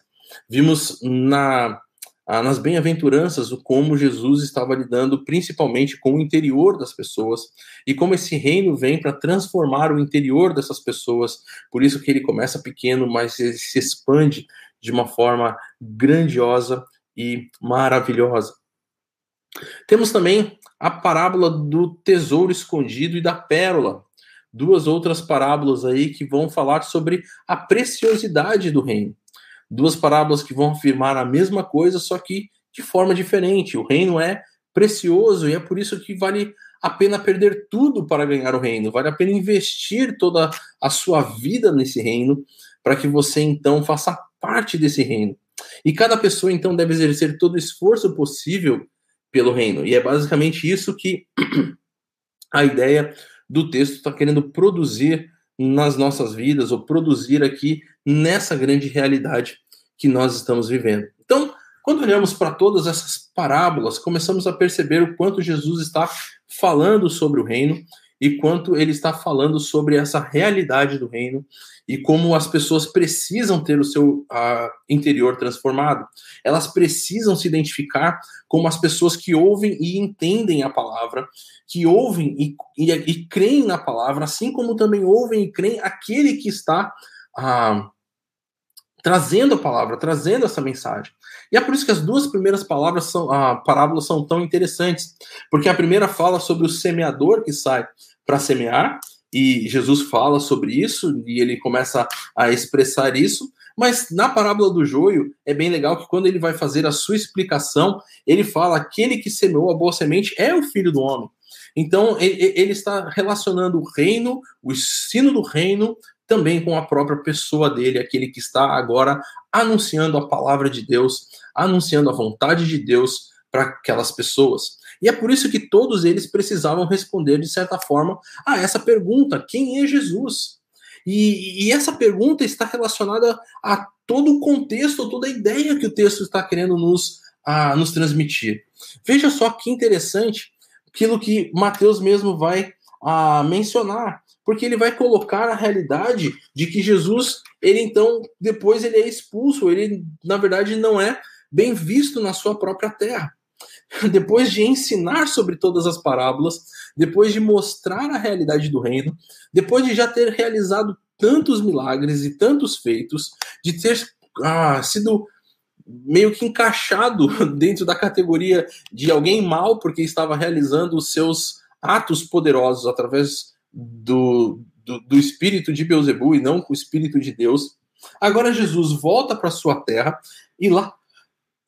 Vimos na nas bem-aventuranças o como Jesus estava lidando principalmente com o interior das pessoas e como esse reino vem para transformar o interior dessas pessoas. Por isso que ele começa pequeno, mas se expande de uma forma grandiosa e maravilhosa. Temos também a parábola do tesouro escondido e da pérola, duas outras parábolas aí que vão falar sobre a preciosidade do reino. Duas parábolas que vão afirmar a mesma coisa, só que de forma diferente. O reino é precioso e é por isso que vale a pena perder tudo para ganhar o reino, vale a pena investir toda a sua vida nesse reino para que você então faça parte desse reino. E cada pessoa, então, deve exercer todo o esforço possível pelo reino. E é basicamente isso que a ideia do texto está querendo produzir nas nossas vidas, ou produzir aqui nessa grande realidade que nós estamos vivendo. Então, quando olhamos para todas essas parábolas, começamos a perceber o quanto Jesus está falando sobre o reino e quanto ele está falando sobre essa realidade do reino e como as pessoas precisam ter o seu uh, interior transformado. Elas precisam se identificar como as pessoas que ouvem e entendem a palavra, que ouvem e, e, e creem na palavra, assim como também ouvem e creem aquele que está uh, trazendo a palavra, trazendo essa mensagem. E é por isso que as duas primeiras palavras são, uh, parábolas são tão interessantes, porque a primeira fala sobre o semeador que sai para semear, e Jesus fala sobre isso e ele começa a expressar isso. Mas na parábola do joio é bem legal que quando ele vai fazer a sua explicação, ele fala: aquele que semeou a boa semente é o filho do homem. Então ele está relacionando o reino, o ensino do reino, também com a própria pessoa dele, aquele que está agora anunciando a palavra de Deus, anunciando a vontade de Deus para aquelas pessoas. E é por isso que todos eles precisavam responder, de certa forma, a essa pergunta: quem é Jesus? E, e essa pergunta está relacionada a todo o contexto, toda a ideia que o texto está querendo nos a nos transmitir. Veja só que interessante aquilo que Mateus mesmo vai a mencionar, porque ele vai colocar a realidade de que Jesus, ele então, depois ele é expulso, ele na verdade não é bem visto na sua própria terra. Depois de ensinar sobre todas as parábolas, depois de mostrar a realidade do reino, depois de já ter realizado tantos milagres e tantos feitos, de ter ah, sido meio que encaixado dentro da categoria de alguém mal porque estava realizando os seus atos poderosos através do, do, do espírito de Beuzebu e não com o espírito de Deus. Agora Jesus volta para sua terra e lá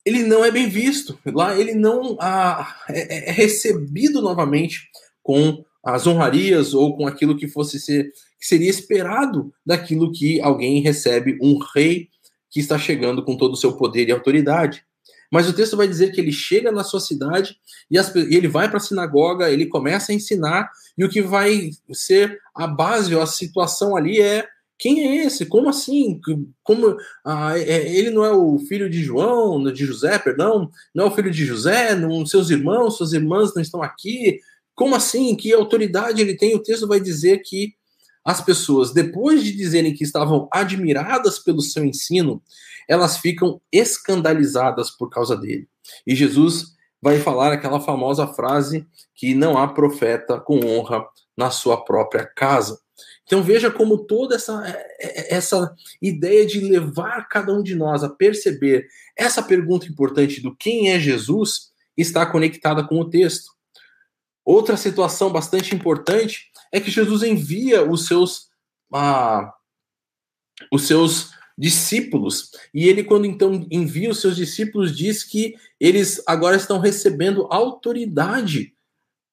ele não é bem visto, lá ele não ah, é, é recebido novamente com as honrarias ou com aquilo que fosse ser que seria esperado daquilo que alguém recebe um rei que está chegando com todo o seu poder e autoridade. Mas o texto vai dizer que ele chega na sua cidade e, as, ele vai para a sinagoga, ele começa a ensinar, e o que vai ser a base, a situação ali é quem é esse? Como assim? Como ah, é, ele não é o filho de João, de José, perdão? Não é o filho de José? Não, seus irmãos, suas irmãs não estão aqui? Como assim? Que autoridade ele tem? O texto vai dizer que as pessoas, depois de dizerem que estavam admiradas pelo seu ensino, elas ficam escandalizadas por causa dele. E Jesus vai falar aquela famosa frase que não há profeta com honra na sua própria casa. Então veja como toda essa, essa ideia de levar cada um de nós a perceber essa pergunta importante do quem é Jesus está conectada com o texto. Outra situação bastante importante é que Jesus envia os seus ah, os seus discípulos e ele quando então envia os seus discípulos diz que eles agora estão recebendo autoridade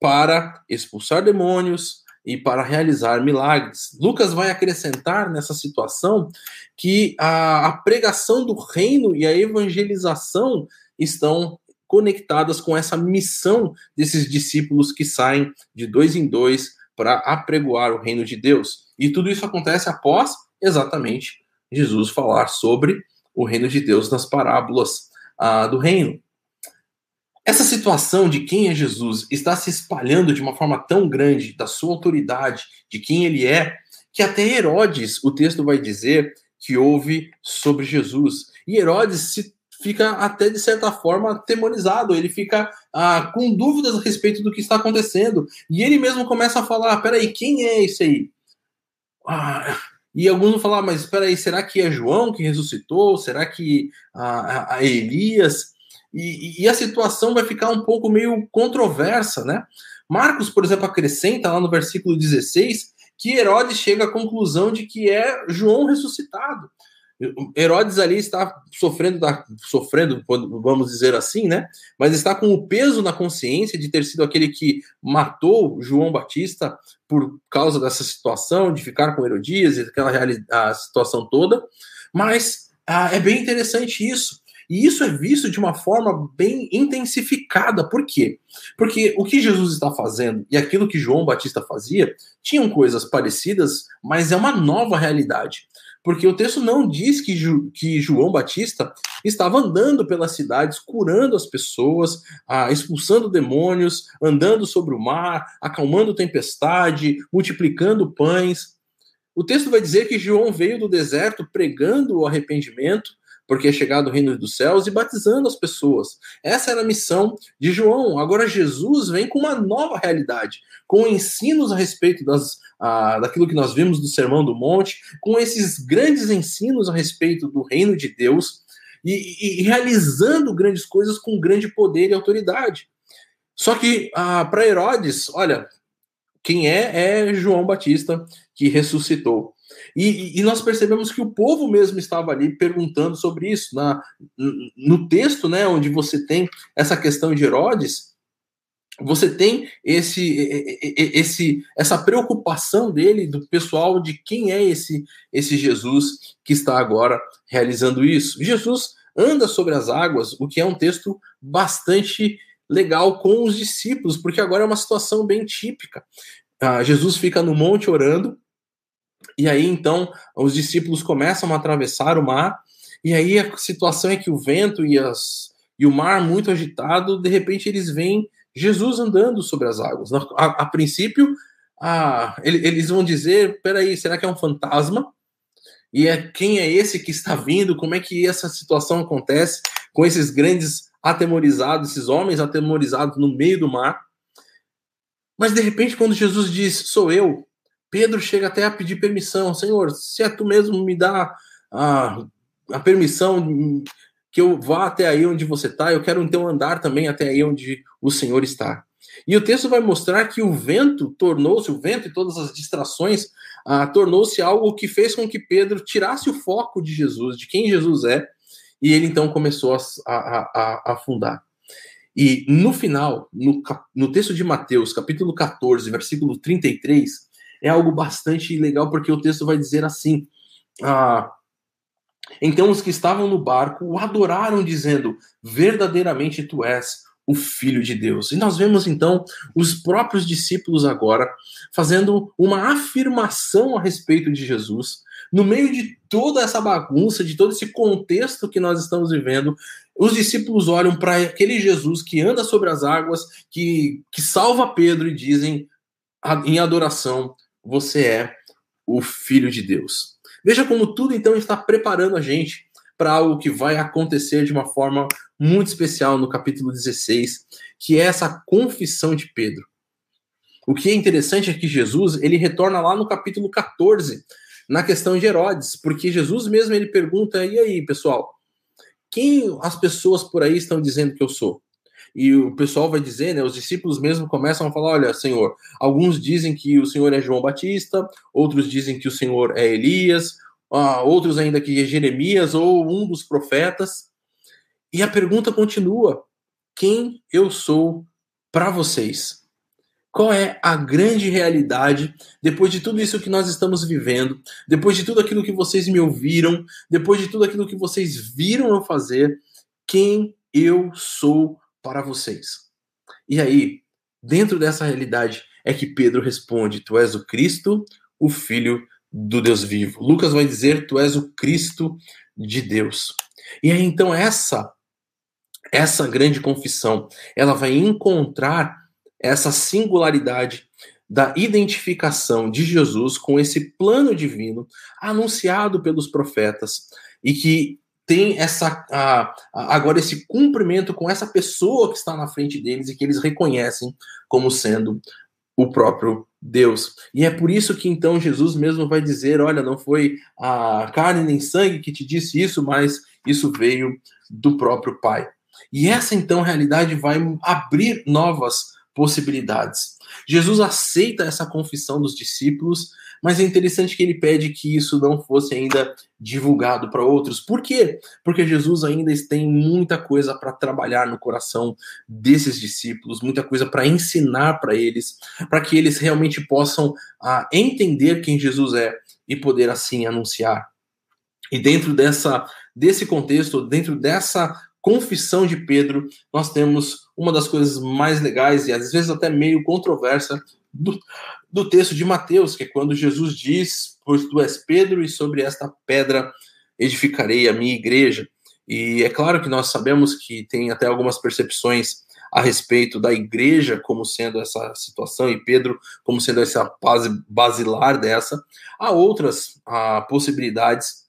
para expulsar demônios e para realizar milagres. Lucas vai acrescentar nessa situação que a, a pregação do reino e a evangelização estão conectadas com essa missão desses discípulos que saem de dois em dois para apregoar o reino de Deus. E tudo isso acontece após exatamente Jesus falar sobre o reino de Deus nas parábolas ah, do reino. Essa situação de quem é Jesus está se espalhando de uma forma tão grande, da sua autoridade, de quem ele é, que até Herodes, o texto vai dizer, que ouve sobre Jesus. E Herodes se fica até de certa forma atemorizado, ele fica ah, com dúvidas a respeito do que está acontecendo. E ele mesmo começa a falar: peraí, quem é esse aí? Ah, e alguns vão falar: mas peraí, será que é João que ressuscitou? Será que a, a Elias? E, e, a situação vai ficar um pouco meio controversa, né? Marcos, por exemplo, acrescenta lá no versículo 16 que Herodes chega à conclusão de que é João ressuscitado. Herodes ali está sofrendo, da, sofrendo, vamos dizer assim, né? Mas está com o peso na consciência de ter sido aquele que matou João Batista por causa dessa situação, de ficar com Herodias e aquela a situação toda. Mas ah, é bem interessante isso. E isso é visto de uma forma bem intensificada. Por quê? Porque o que Jesus está fazendo e aquilo que João Batista fazia tinham coisas parecidas, mas é uma nova realidade porque o texto não diz que, Ju, que João Batista estava andando pelas cidades, curando as pessoas, ah, expulsando demônios, andando sobre o mar, acalmando tempestade, multiplicando pães. O texto vai dizer que João veio do deserto pregando o arrependimento, porque é chegado o reino dos céus e batizando as pessoas. Essa era a missão de João. Agora Jesus vem com uma nova realidade, com ensinos a respeito das, daquilo que nós vimos do Sermão do Monte, com esses grandes ensinos a respeito do reino de Deus e, e realizando grandes coisas com grande poder e autoridade. Só que para Herodes, olha, quem é é João Batista que ressuscitou. E, e, nós percebemos que o povo mesmo estava ali perguntando sobre isso. Na, no texto, né, onde você tem essa questão de Herodes, você tem esse, esse, essa preocupação dele, do pessoal, de quem é esse, esse Jesus que está agora realizando isso. Jesus anda sobre as águas, o que é um texto bastante legal com os discípulos, porque agora é uma situação bem típica. Ah, Jesus fica no monte orando, e aí então os discípulos começam a atravessar o mar, e aí a situação é que o vento e as, e o mar muito agitado, de repente eles veem Jesus andando sobre as águas. A, a princípio, a, eles vão dizer: peraí, será que é um fantasma? E é quem é esse que está vindo? Como é que essa situação acontece com esses grandes atemorizados, esses homens atemorizados no meio do mar? Mas de repente, quando Jesus diz: Sou eu, Pedro chega até a pedir permissão: Senhor, se é tu mesmo, me dá a, a permissão que eu vá até aí onde você está, eu quero então andar também até aí onde o Senhor está. E o texto vai mostrar que o vento tornou-se, o vento e todas as distrações, ah, tornou-se algo que fez com que Pedro tirasse o foco de Jesus, de quem Jesus é, e ele então começou a, a, a, afundar. E no final, no, no texto de Mateus, capítulo 14, versículo 33, é algo bastante legal, porque o texto vai dizer assim: ah, então os que estavam no barco o adoraram, dizendo: Verdadeiramente tu és o Filho de Deus. E nós vemos então os próprios discípulos agora fazendo uma afirmação a respeito de Jesus. No meio de toda essa bagunça, de todo esse contexto que nós estamos vivendo, os discípulos olham para aquele Jesus que anda sobre as águas, que, que salva Pedro e dizem em adoração: Você é o Filho de Deus. Veja como tudo então está preparando a gente para algo que vai acontecer de uma forma muito especial no capítulo 16, que é essa confissão de Pedro. O que é interessante é que Jesus, ele retorna lá no capítulo 14, na questão de Herodes, porque Jesus mesmo ele pergunta: "E aí, pessoal, quem as pessoas por aí estão dizendo que eu sou?" E o pessoal vai dizer, né, os discípulos mesmo começam a falar: olha, Senhor, alguns dizem que o Senhor é João Batista, outros dizem que o Senhor é Elias, uh, outros ainda que é Jeremias ou um dos profetas. E a pergunta continua: quem eu sou para vocês? Qual é a grande realidade depois de tudo isso que nós estamos vivendo, depois de tudo aquilo que vocês me ouviram, depois de tudo aquilo que vocês viram eu fazer? Quem eu sou para vocês. E aí, dentro dessa realidade, é que Pedro responde: Tu és o Cristo, o Filho do Deus vivo. Lucas vai dizer: Tu és o Cristo de Deus. E aí, então, essa essa grande confissão, ela vai encontrar essa singularidade da identificação de Jesus com esse plano divino anunciado pelos profetas e que tem essa a, a, agora esse cumprimento com essa pessoa que está na frente deles e que eles reconhecem como sendo o próprio Deus. E é por isso que então Jesus mesmo vai dizer: olha, não foi a carne nem sangue que te disse isso, mas isso veio do próprio Pai. E essa então realidade vai abrir novas possibilidades. Jesus aceita essa confissão dos discípulos mas é interessante que ele pede que isso não fosse ainda divulgado para outros. Por quê? Porque Jesus ainda tem muita coisa para trabalhar no coração desses discípulos, muita coisa para ensinar para eles, para que eles realmente possam ah, entender quem Jesus é e poder assim anunciar. E dentro dessa desse contexto, dentro dessa confissão de Pedro, nós temos uma das coisas mais legais e às vezes até meio controversa do, do texto de Mateus, que é quando Jesus diz: Pois tu és Pedro, e sobre esta pedra edificarei a minha igreja. E é claro que nós sabemos que tem até algumas percepções a respeito da igreja como sendo essa situação e Pedro como sendo essa base basilar dessa. Há outras ah, possibilidades.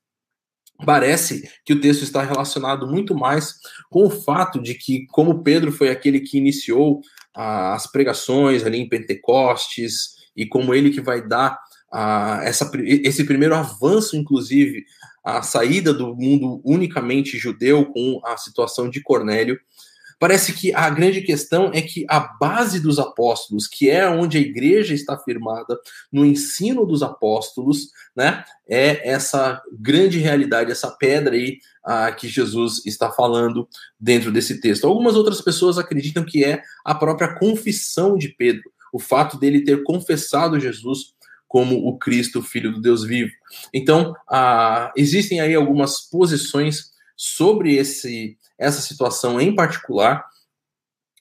Parece que o texto está relacionado muito mais com o fato de que, como Pedro foi aquele que iniciou ah, as pregações ali em Pentecostes, e como ele que vai dar uh, essa, esse primeiro avanço, inclusive, a saída do mundo unicamente judeu com a situação de Cornélio. Parece que a grande questão é que a base dos apóstolos, que é onde a igreja está firmada, no ensino dos apóstolos, né, é essa grande realidade, essa pedra aí uh, que Jesus está falando dentro desse texto. Algumas outras pessoas acreditam que é a própria confissão de Pedro, o fato dele ter confessado Jesus como o Cristo, Filho do Deus vivo. Então, ah, existem aí algumas posições sobre esse, essa situação em particular.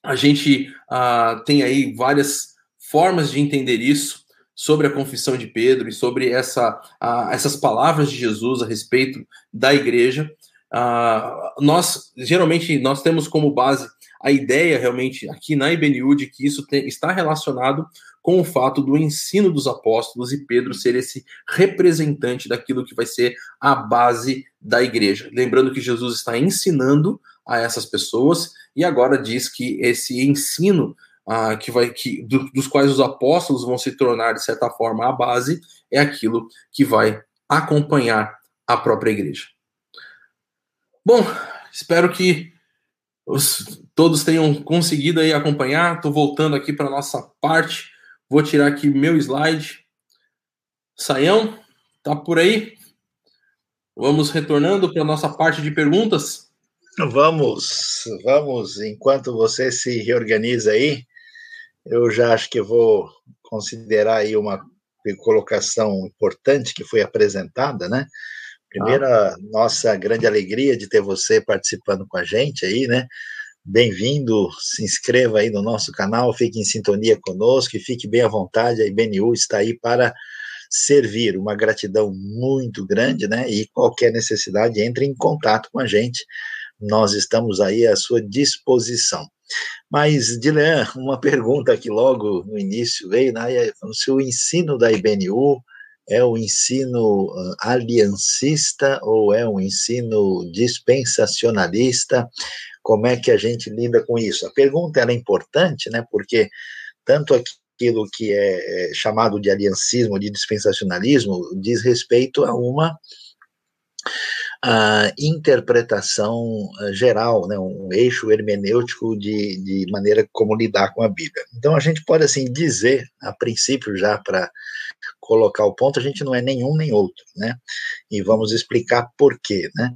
A gente ah, tem aí várias formas de entender isso sobre a confissão de Pedro e sobre essa, ah, essas palavras de Jesus a respeito da igreja. Uh, nós, geralmente, nós temos como base a ideia realmente aqui na IBNU de que isso está relacionado com o fato do ensino dos apóstolos e Pedro ser esse representante daquilo que vai ser a base da igreja. Lembrando que Jesus está ensinando a essas pessoas e agora diz que esse ensino ah, que vai que do, dos quais os apóstolos vão se tornar de certa forma a base é aquilo que vai acompanhar a própria igreja. Bom, espero que os, todos tenham conseguido aí acompanhar. Estou voltando aqui para nossa parte. Vou tirar aqui meu slide. Saião, tá por aí? Vamos retornando para nossa parte de perguntas. Vamos, vamos. Enquanto você se reorganiza aí, eu já acho que vou considerar aí uma colocação importante que foi apresentada, né? Primeira, ah. nossa grande alegria de ter você participando com a gente aí, né? Bem-vindo, se inscreva aí no nosso canal, fique em sintonia conosco e fique bem à vontade, a IBNU está aí para servir, uma gratidão muito grande, né? E qualquer necessidade, entre em contato com a gente, nós estamos aí à sua disposição. Mas, Dilean, uma pergunta que logo no início veio, né? Se o ensino da IBNU é o ensino aliancista ou é um ensino dispensacionalista? Como é que a gente lida com isso? A pergunta é importante, né? Porque tanto aquilo que é, é chamado de aliancismo, de dispensacionalismo, diz respeito a uma a interpretação geral, né, um eixo hermenêutico de, de maneira como lidar com a Bíblia. Então a gente pode assim dizer, a princípio já para colocar o ponto, a gente não é nenhum nem outro, né? E vamos explicar por quê, né?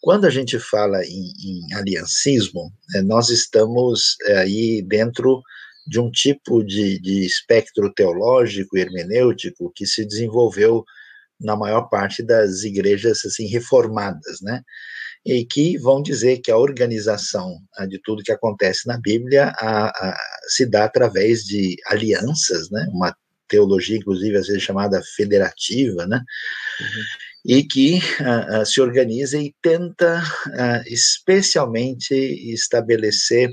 Quando a gente fala em, em aliancismo, é, nós estamos é, aí dentro de um tipo de, de espectro teológico e hermenêutico que se desenvolveu na maior parte das igrejas assim reformadas, né? E que vão dizer que a organização de tudo que acontece na Bíblia a, a, se dá através de alianças, né? Uma teologia, inclusive, às vezes chamada federativa, né? Uhum. E que uh, se organiza e tenta uh, especialmente estabelecer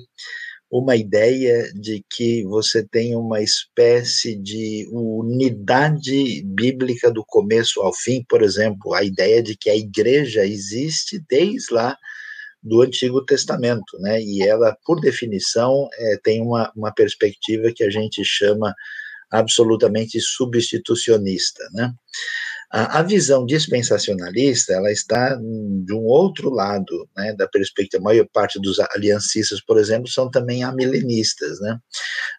uma ideia de que você tem uma espécie de unidade bíblica do começo ao fim, por exemplo, a ideia de que a igreja existe desde lá do Antigo Testamento, né? E ela, por definição, é, tem uma, uma perspectiva que a gente chama absolutamente substitucionista, né? A, a, visão dispensacionalista, ela está de um outro lado, né, da perspectiva, a maior parte dos aliancistas, por exemplo, são também amilenistas, né?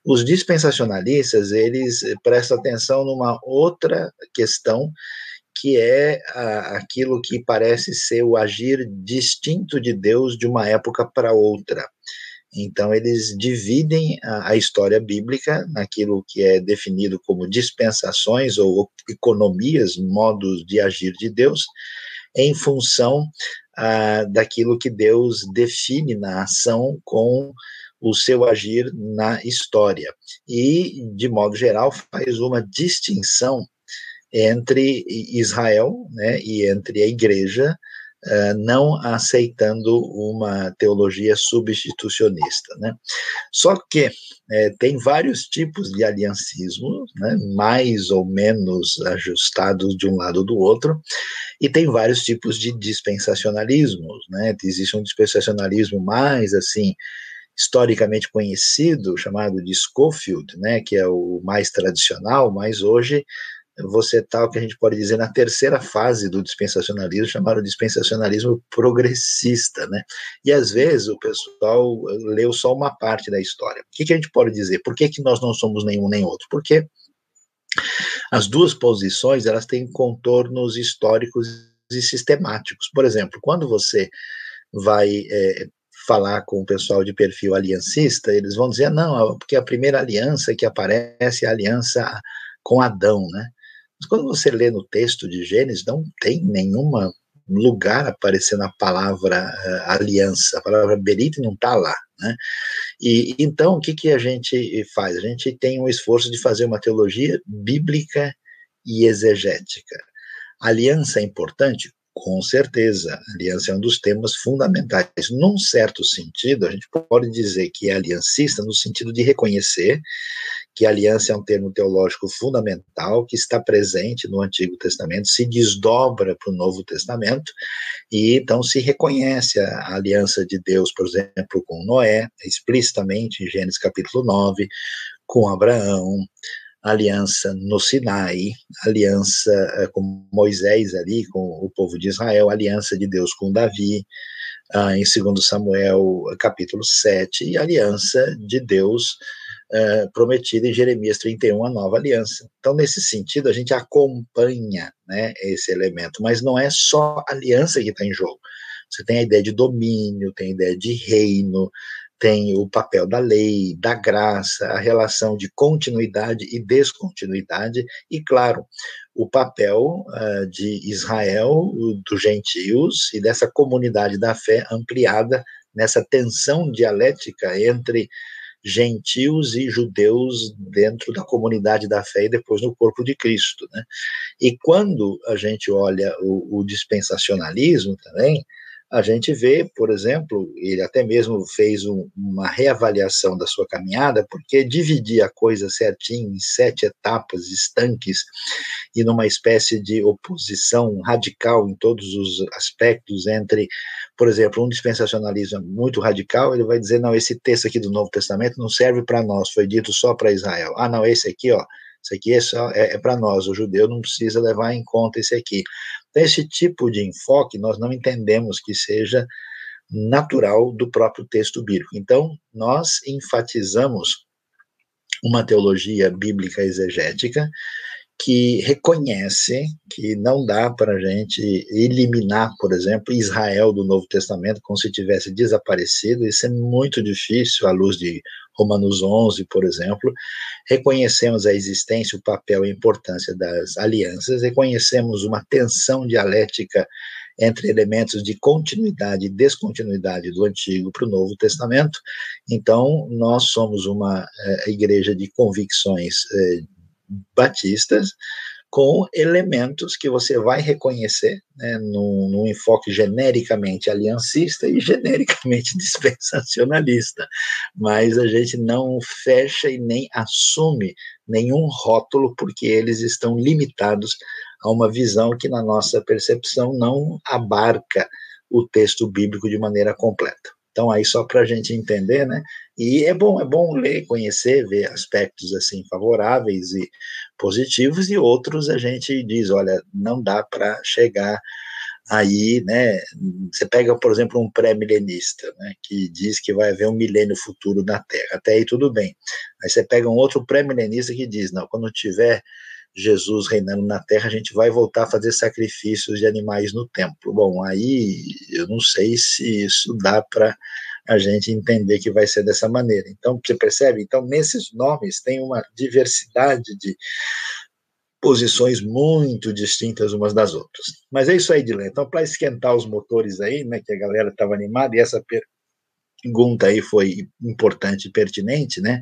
Os dispensacionalistas, eles prestam atenção numa outra questão, que é a, aquilo que parece ser o agir distinto de Deus de uma época para outra. Então, eles dividem a, a, história bíblica naquilo que é definido como dispensações ou economias, modos de agir de Deus, em função ah, daquilo que Deus define na ação com o seu agir na história. E, de modo geral, faz uma distinção entre Israel né, e entre a igreja não aceitando uma teologia substitucionista. Né? Só que é, tem vários tipos de aliancismo, né, mais ou menos ajustados de um lado ou do outro, e tem vários tipos de dispensacionalismo. Né? Existe um dispensacionalismo mais assim historicamente conhecido, chamado de Schofield, né, que é o mais tradicional, mas hoje você está, o que a gente pode dizer, na terceira fase do dispensacionalismo, chamado dispensacionalismo progressista, né? E às vezes o pessoal leu só uma parte da história. O que, que a gente pode dizer? Por que, que nós não somos nenhum nem outro? Porque as duas posições, elas têm contornos históricos e sistemáticos. Por exemplo, quando você vai é, falar com o pessoal de perfil aliancista, eles vão dizer, não, porque a primeira aliança que aparece é a aliança com Adão, né? Mas quando você lê no texto de Gênesis, não tem nenhuma lugar aparecendo a palavra uh, aliança, a palavra berite não está lá, né? E então o que que a gente faz? A gente tem um esforço de fazer uma teologia bíblica e exegética. aliança é importante, Com certeza, aliança é um dos temas fundamentais. Num certo sentido, a gente pode dizer que é aliancista no sentido de reconhecer que aliança é um termo teológico fundamental que está presente no Antigo Testamento, se desdobra para o Novo Testamento e então se reconhece a aliança de Deus, por exemplo, com Noé, explicitamente em Gênesis capítulo 9, com Abraão, aliança no Sinai, aliança eh, com Moisés ali, com o povo de Israel, aliança de Deus com Davi, ah, em 2 Samuel capítulo 7, e aliança de Deus ah, prometida em Jeremias 31, a nova aliança. Então, nesse sentido, a gente acompanha né, esse elemento, mas não é só aliança que está em jogo. Você tem a ideia de domínio, tem a ideia de reino, tem o papel da lei, da graça, a relação de continuidade e descontinuidade, e, claro, o papel uh, de Israel, dos gentios e dessa comunidade da fé ampliada nessa tensão dialética entre gentios e judeus dentro da comunidade da fé e depois no corpo de Cristo. Né? E quando a gente olha o, o dispensacionalismo também, a gente vê, por exemplo, ele até mesmo fez um, uma reavaliação da sua caminhada, porque dividir a coisa certinho em sete etapas estanques e numa espécie de oposição radical em todos os aspectos entre, por exemplo, um dispensacionalismo muito radical, ele vai dizer, não, esse texto aqui do Novo Testamento não serve para nós, foi dito só para Israel. Ah, não, esse aqui, ó, isso aqui é, é, é para nós, o judeu não precisa levar em conta esse aqui. Então, esse tipo de enfoque nós não entendemos que seja natural do próprio texto bíblico. Então, nós enfatizamos uma teologia bíblica exegética que reconhece que não dá para a gente eliminar, por exemplo, Israel do Novo Testamento como se tivesse desaparecido. Isso é muito difícil à luz de Romanos 11, por exemplo. Reconhecemos a existência, o papel e a importância das alianças, reconhecemos uma tensão dialética entre elementos de continuidade e descontinuidade do Antigo para o Novo Testamento. Então, nós somos uma é, igreja de convicções é, batistas, com elementos que você vai reconhecer né, num, num, enfoque genericamente aliancista e genericamente dispensacionalista. Mas a gente não fecha e nem assume nenhum rótulo, porque eles estão limitados a uma visão que, na nossa percepção, não abarca o texto bíblico de maneira completa. Então, aí só para a gente entender, né? E é bom, é bom ler, conhecer, ver aspectos assim favoráveis e positivos, e outros a gente diz, olha, não dá para chegar aí, né? Você pega, por exemplo, um pré-milenista, né? Que diz que vai haver um milênio futuro na Terra. Até aí tudo bem. Aí você pega um outro pré-milenista que diz, não, quando tiver Jesus reinando na terra, a gente vai voltar a fazer sacrifícios de animais no templo. Bom, aí eu não sei se isso dá para a gente entender que vai ser dessa maneira. Então, você percebe? Então, nesses nomes tem uma diversidade de posições muito distintas umas das outras. Mas é isso aí, Dilan. Então, para esquentar os motores aí, né, que a galera estava animada, e essa pergunta aí foi importante e pertinente, né?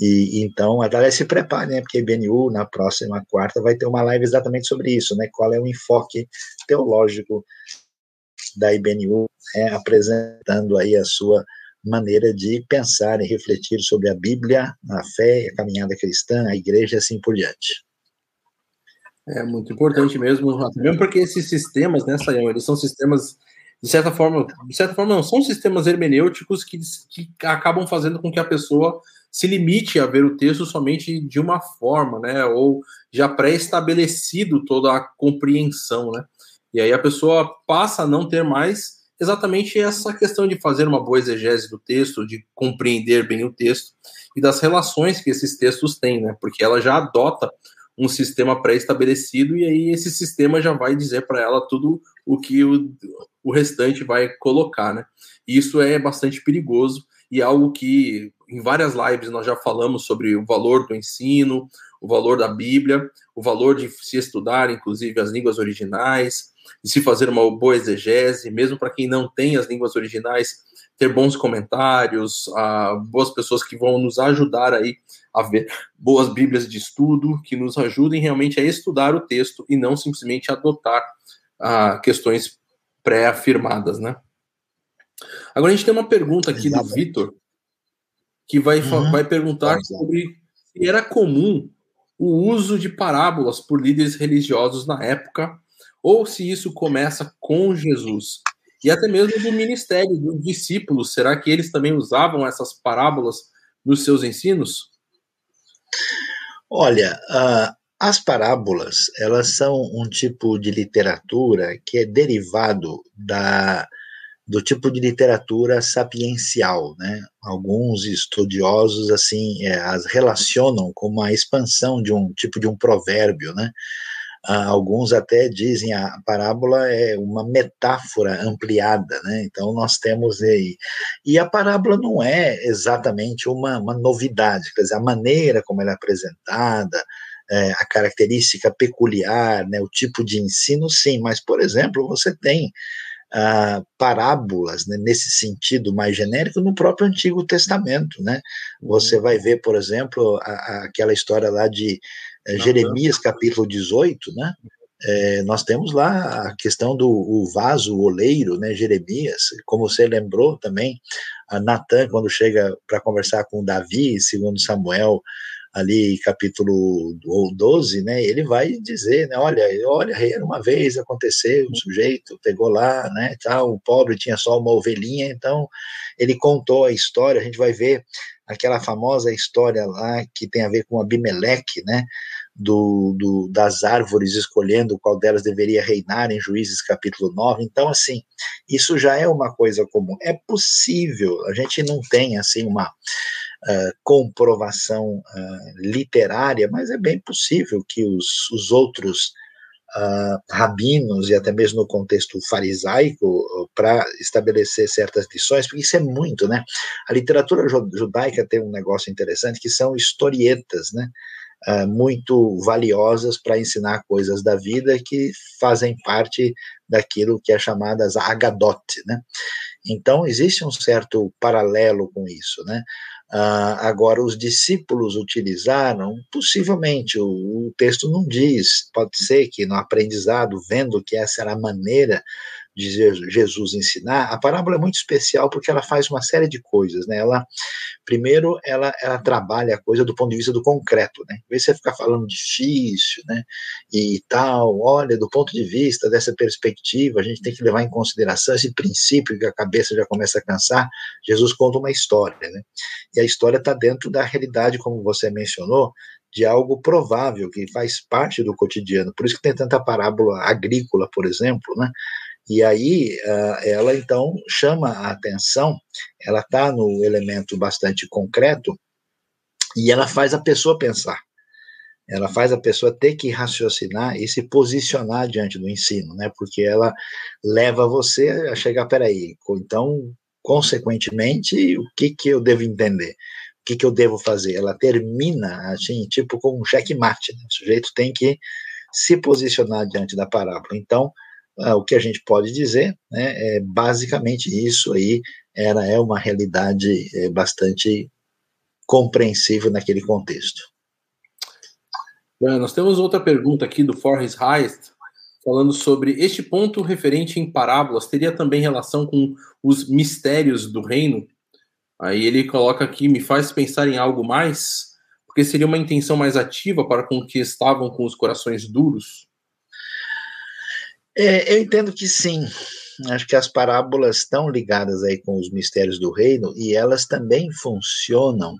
E então, aliás, se prepare, né? Porque a IBNU, na próxima quarta, vai ter uma live exatamente sobre isso, né? Qual é o enfoque teológico da IBNU, né, apresentando aí a sua maneira de pensar e refletir sobre a Bíblia, a fé, a caminhada cristã, a igreja e assim por diante. É muito importante mesmo, mesmo porque esses sistemas, né, Sayão, eles são sistemas, de certa forma, de certa forma não, são sistemas hermenêuticos que, que acabam fazendo com que a pessoa se limite a ver o texto somente de uma forma, né? Ou já pré-estabelecido toda a compreensão, né? E aí a pessoa passa a não ter mais exatamente essa questão de fazer uma boa exegese do texto, de compreender bem o texto e das relações que esses textos têm, né? Porque ela já adota um sistema pré-estabelecido e aí esse sistema já vai dizer para ela tudo o que o, o restante vai colocar, né? Isso é bastante perigoso e é algo que em várias lives nós já falamos sobre o valor do ensino, o valor da Bíblia, o valor de se estudar, inclusive, as línguas originais, de se fazer uma boa exegese, mesmo para quem não tem as línguas originais, ter bons comentários, uh, boas pessoas que vão nos ajudar aí a ver boas Bíblias de estudo, que nos ajudem realmente a estudar o texto e não simplesmente adotar a questões pré-afirmadas, né? Agora a gente tem uma pergunta aqui Exatamente. do Vitor, que vai, uhum. vai perguntar sobre se era comum o uso de parábolas por líderes religiosos na época, ou se isso começa com Jesus. E até mesmo do ministério dos discípulos. Será que eles também usavam essas parábolas nos seus ensinos? Olha, uh, as parábolas, elas são um tipo de literatura que é derivado da, do tipo de literatura sapiencial, né? Alguns estudiosos, assim, é, as relacionam com uma expansão de um tipo de um provérbio, né? Ah, alguns até dizem a parábola é uma metáfora ampliada, né? Então nós temos aí. E a parábola não é exatamente uma, uma novidade, quer dizer, a maneira como ela é apresentada, é, a característica peculiar, né, o tipo de ensino, sim, mas, por exemplo, você tem ah, parábolas né, nesse sentido mais genérico no próprio Antigo Testamento, né? Você vai ver, por exemplo, a, a, aquela história lá de é, Jeremias capítulo 18, né? É, nós temos lá a questão do vaso, o oleiro, né, Jeremias, como você lembrou também, a Natan, quando chega para conversar com Davi, segundo Samuel, ali capítulo 12, né, ele vai dizer, né, olha, olha, era uma vez aconteceu, um sujeito pegou lá, né, tal, o pobre tinha só uma ovelhinha, então ele contou a história, a gente vai ver aquela famosa história lá que tem a ver com Abimeleque, né, do, do, das árvores escolhendo qual delas deveria reinar em Juízes capítulo 9. Então, assim, isso já é uma coisa comum. É possível, a gente não tem, assim, uma uh, comprovação uh, literária, mas é bem possível que os, os outros uh, rabinos e até mesmo no contexto farisaico para estabelecer certas lições, porque isso é muito, né? A literatura judaica tem um negócio interessante que são historietas, né? Uh, muito valiosas para ensinar coisas da vida que fazem parte daquilo que é chamadas agadot, né? Então existe um certo paralelo com isso, né? Uh, agora, os discípulos utilizaram, possivelmente, o, o, texto não diz, pode ser que no aprendizado, vendo que essa era a maneira de Jesus ensinar, a parábola é muito especial porque ela faz uma série de coisas, né? Ela, primeiro, ela, ela trabalha a coisa do ponto de vista do concreto, né? Em você ficar falando difícil, né? E tal, olha, do ponto de vista dessa perspectiva, a gente tem que levar em consideração esse princípio que a cabeça já começa a cansar. Jesus conta uma história, né? E a história está dentro da realidade, como você mencionou, de algo provável, que faz parte do cotidiano. Por isso que tem tanta parábola agrícola, por exemplo, né? E aí ela então chama a atenção, ela está no elemento bastante concreto e ela faz a pessoa pensar. Ela faz a pessoa ter que raciocinar e se posicionar diante do ensino, né? Porque ela leva você a chegar, peraí, então, consequentemente, o que que eu devo entender? O que que eu devo fazer? Ela termina, assim, tipo com um checkmate, né? O sujeito tem que se posicionar diante da parábola. Então, ah, o que a gente pode dizer, né, é basicamente isso aí era é uma realidade é, bastante compreensível naquele contexto. Nós temos outra pergunta aqui do Forrest Heist, falando sobre este ponto referente em parábolas, teria também relação com os mistérios do reino? Aí ele coloca aqui, me faz pensar em algo mais, porque seria uma intenção mais ativa para com que estavam com os corações duros? É, eu entendo que sim. Acho que as parábolas estão ligadas aí com os mistérios do reino e elas também funcionam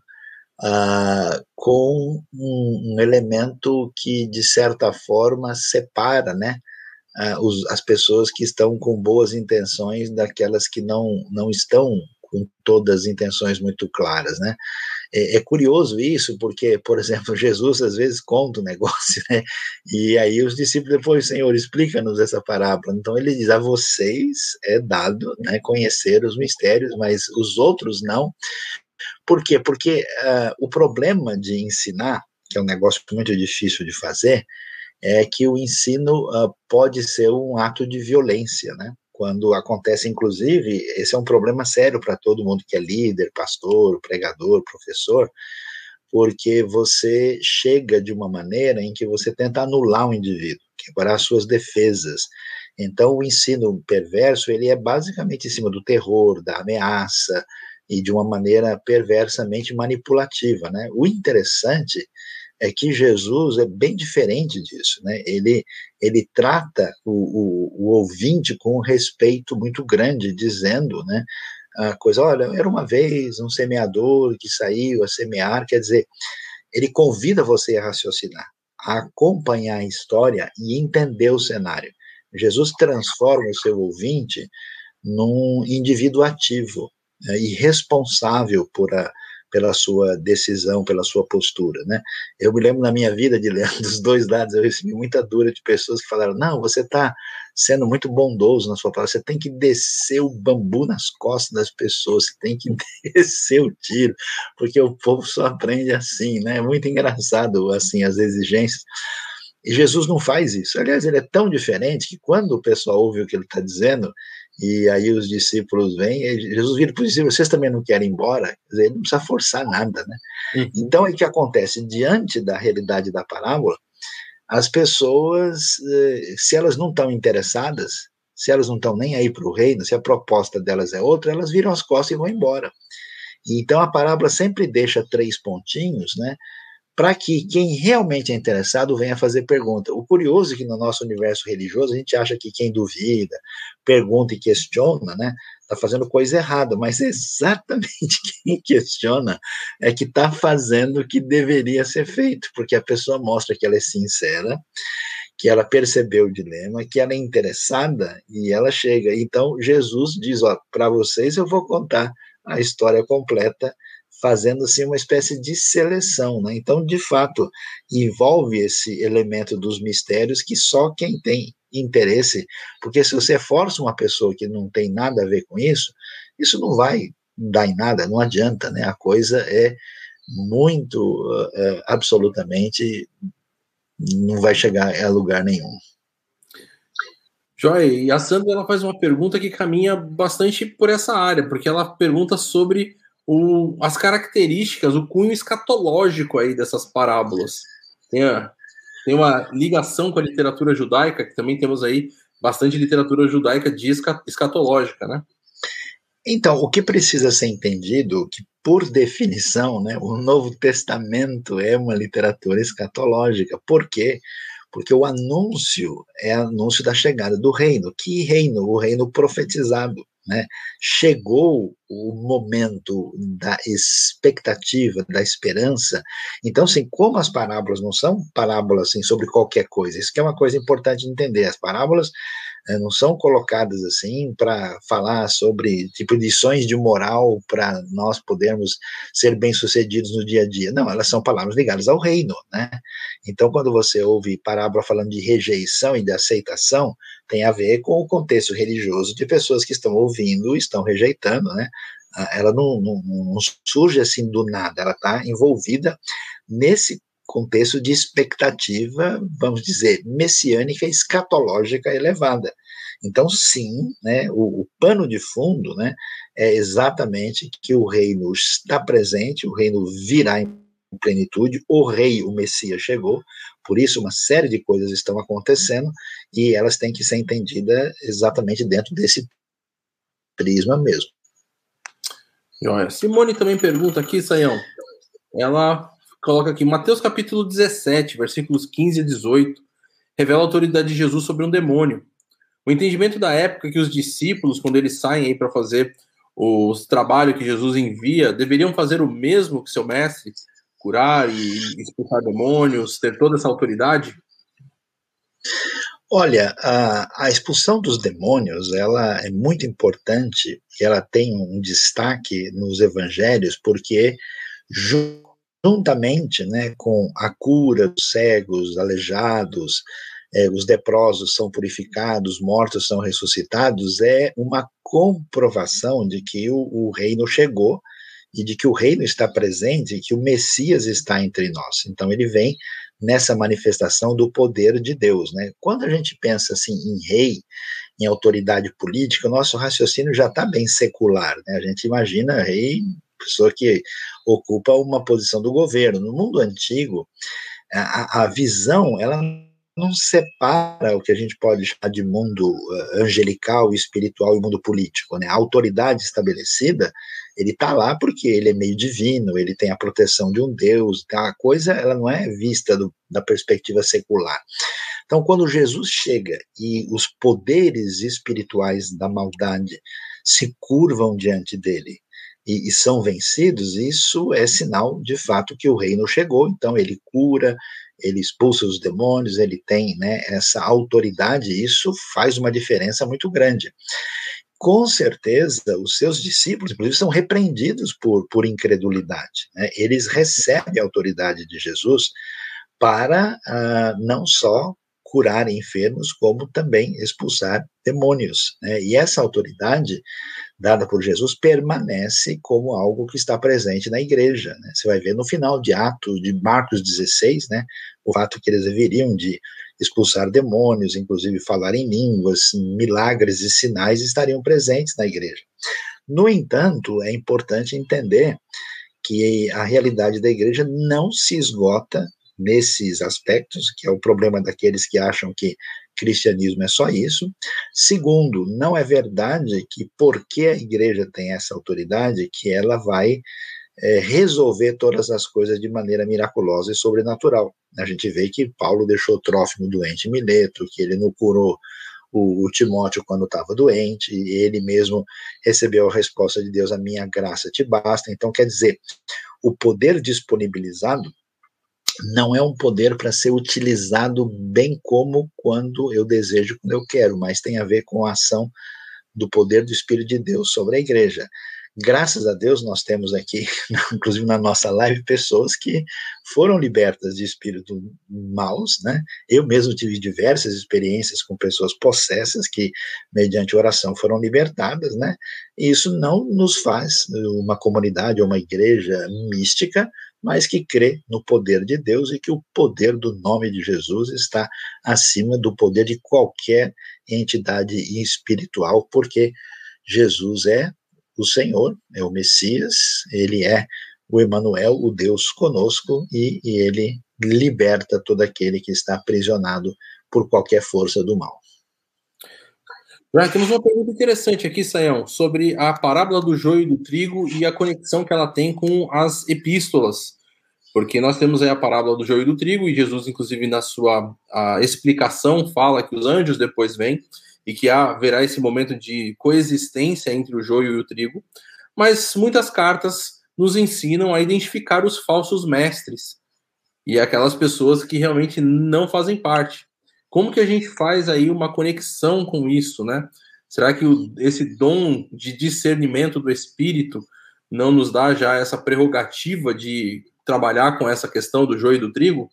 ah, com um, um, elemento que, de certa forma, separa né, ah, os, as pessoas que estão com boas intenções daquelas que não, não estão com todas as intenções muito claras, né? É, é, curioso isso, porque, por exemplo, Jesus às vezes conta um negócio, né? E aí os discípulos depois, Senhor, explica-nos essa parábola. Então ele diz: a vocês é dado né, conhecer os mistérios, mas os outros não. Por quê? Porque uh, o problema de ensinar, que é um negócio muito difícil de fazer, é que o ensino uh, pode ser um ato de violência, né? Quando acontece, inclusive, esse é um problema sério para todo mundo que é líder, pastor, pregador, professor, porque você chega de uma maneira em que você tenta anular o indivíduo, quebrar suas defesas. Então, o ensino perverso, ele é basicamente em cima do terror, da ameaça, e de uma maneira perversamente manipulativa, né? O interessante é que Jesus é bem diferente disso, né? Ele, ele trata o, o, o ouvinte com um respeito muito grande, dizendo, né? A coisa, olha, era uma vez um semeador que saiu a semear, quer dizer, ele convida você a raciocinar, a acompanhar a história e entender o cenário. Jesus transforma o seu ouvinte num indivíduo ativo né, e responsável por a, pela sua decisão, pela sua postura, né? Eu me lembro na minha vida de ler dos dois lados, eu recebi muita dura de pessoas que falaram: "Não, você está sendo muito bondoso na sua palavra, você tem que descer o bambu nas costas das pessoas, você tem que descer o tiro, porque o povo só aprende assim, né? É muito engraçado assim as exigências. E Jesus não faz isso. Aliás, ele é tão diferente que quando o pessoal ouve o que ele está dizendo, e aí os discípulos vêm, Jesus vira para os discípulos, vocês também não querem ir embora? Dizer, ele não precisa forçar nada, né? Uhum. Então, é que acontece, diante da realidade da parábola, as pessoas, eh, se elas não estão interessadas, se elas não estão nem aí para o reino, se a proposta delas é outra, elas viram as costas e vão embora. Então, a parábola sempre deixa três pontinhos, né? Para que quem realmente é interessado venha fazer pergunta. O curioso é que no nosso universo religioso a gente acha que quem duvida, pergunta e questiona, né, está fazendo coisa errada, mas exatamente quem questiona é que está fazendo o que deveria ser feito, porque a pessoa mostra que ela é sincera, que ela percebeu o dilema, que ela é interessada e ela chega. Então Jesus diz, ó, para vocês eu vou contar a história completa fazendo assim uma espécie de seleção, né? Então, de fato, envolve esse elemento dos mistérios que só quem tem interesse, porque se você força uma pessoa que não tem nada a ver com isso, isso não vai dar em nada, não adianta, né? A coisa é muito, é, absolutamente, não vai chegar a lugar nenhum. Joy, e a Sandra ela faz uma pergunta que caminha bastante por essa área, porque ela pergunta sobre o, as características, o cunho escatológico aí dessas parábolas. Tem, a, tem uma ligação com a literatura judaica, que também temos aí bastante literatura judaica de escatológica, né? Então, o que precisa ser entendido, que por definição, né, o Novo Testamento é uma literatura escatológica. Por quê? Porque o anúncio é anúncio da chegada do reino. Que reino? O reino profetizado. Né? Chegou o momento da expectativa, da esperança. Então, assim, como as parábolas não são parábolas assim, sobre qualquer coisa, isso que é uma coisa importante de entender. As parábolas não são colocadas assim para falar sobre tipo lições de moral para nós podermos ser bem-sucedidos no dia a dia. Não, elas são palavras ligadas ao reino, né? Então, quando você ouve parábola falando de rejeição e de aceitação, tem a ver com o contexto religioso de pessoas que estão ouvindo, estão rejeitando, né? Ah, ela não, não, não surge assim do nada, ela está envolvida nesse contexto de expectativa, vamos dizer, messiânica, escatológica elevada. Então, sim, né, o, o, pano de fundo né, é exatamente que o reino está presente, o reino virá em plenitude, o rei, o Messias chegou, por isso uma série de coisas estão acontecendo e elas têm que ser entendidas exatamente dentro desse prisma mesmo. Simone também pergunta aqui, Saião. Ela coloca aqui, Mateus capítulo 17, versículos 15 a 18, revela a autoridade de Jesus sobre um demônio. O entendimento da época que os discípulos, quando eles saem aí para fazer os trabalhos que Jesus envia, deveriam fazer o mesmo que seu mestre, curar e expulsar demônios, ter toda essa autoridade? Olha, a, a, expulsão dos demônios, ela é muito importante e ela tem um destaque nos evangelhos porque juntamente né, com a cura dos cegos, aleijados, é, os leprosos são purificados, mortos são ressuscitados, é uma comprovação de que o, o reino chegou e de que o reino está presente e que o Messias está entre nós. Então ele vem nessa manifestação do poder de Deus, né? Quando a gente pensa assim em rei, em autoridade política, o nosso raciocínio já está bem secular, né? A gente imagina rei pessoa que ocupa uma posição do governo. No mundo antigo, a, a visão ela não separa o que a gente pode chamar de mundo eh, angelical, espiritual e mundo político. Né? A autoridade estabelecida, ele está lá porque ele é meio divino, ele tem a proteção de um Deus, tá? a coisa ela não é vista do, da perspectiva secular. Então, quando Jesus chega e os poderes espirituais da maldade se curvam diante dele, e, e, são vencidos, isso é sinal de fato que o reino chegou. Então ele cura, ele expulsa os demônios, ele tem né, essa autoridade, isso faz uma diferença muito grande. Com certeza, os seus discípulos, inclusive, são repreendidos por, por incredulidade. Né? Eles recebem a autoridade de Jesus para uh, não só curar enfermos, como também expulsar demônios. Né? E essa autoridade dada por Jesus permanece como algo que está presente na igreja. Né? Você vai ver no final de Atos, de Marcos 16, né, o fato que eles deveriam de expulsar demônios, inclusive falar em línguas, milagres e sinais estariam presentes na igreja. No entanto, é importante entender que a realidade da igreja não se esgota nesses aspectos, que é o problema daqueles que acham que cristianismo é só isso. Segundo, não é verdade que porque a igreja tem essa autoridade, que ela vai é, resolver todas as coisas de maneira miraculosa e sobrenatural. A gente vê que Paulo deixou Trófimo doente em Mileto, que ele não curou o, o Timóteo quando estava doente, e ele mesmo recebeu a resposta de Deus: A minha graça te basta. Então, quer dizer, o poder disponibilizado não é um poder para ser utilizado bem como quando eu desejo, quando eu quero, mas tem a ver com a ação do poder do Espírito de Deus sobre a igreja. Graças a Deus, nós temos aqui, inclusive na nossa live, pessoas que foram libertas de espíritos maus, né? Eu mesmo tive diversas experiências com pessoas possessas que, mediante oração, foram libertadas, né? E isso não nos faz uma comunidade ou uma igreja mística, mas que crê no poder de Deus e que o poder do nome de Jesus está acima do poder de qualquer entidade espiritual, porque Jesus é o Senhor, é o Messias, ele é o Emanuel, o Deus conosco, e, e ele liberta todo aquele que está aprisionado por qualquer força do mal. Temos uma pergunta interessante aqui, Sayão, sobre a parábola do joio e do trigo e a conexão que ela tem com as epístolas. Porque nós temos aí a parábola do joio e do trigo, e Jesus, inclusive, na sua explicação, fala que os anjos depois vêm e que haverá esse momento de coexistência entre o joio e o trigo. Mas muitas cartas nos ensinam a identificar os falsos mestres e aquelas pessoas que realmente não fazem parte. Como que a gente faz aí uma conexão com isso, né? Será que o, esse dom de discernimento do espírito não nos dá já essa prerrogativa de trabalhar com essa questão do joio e do trigo?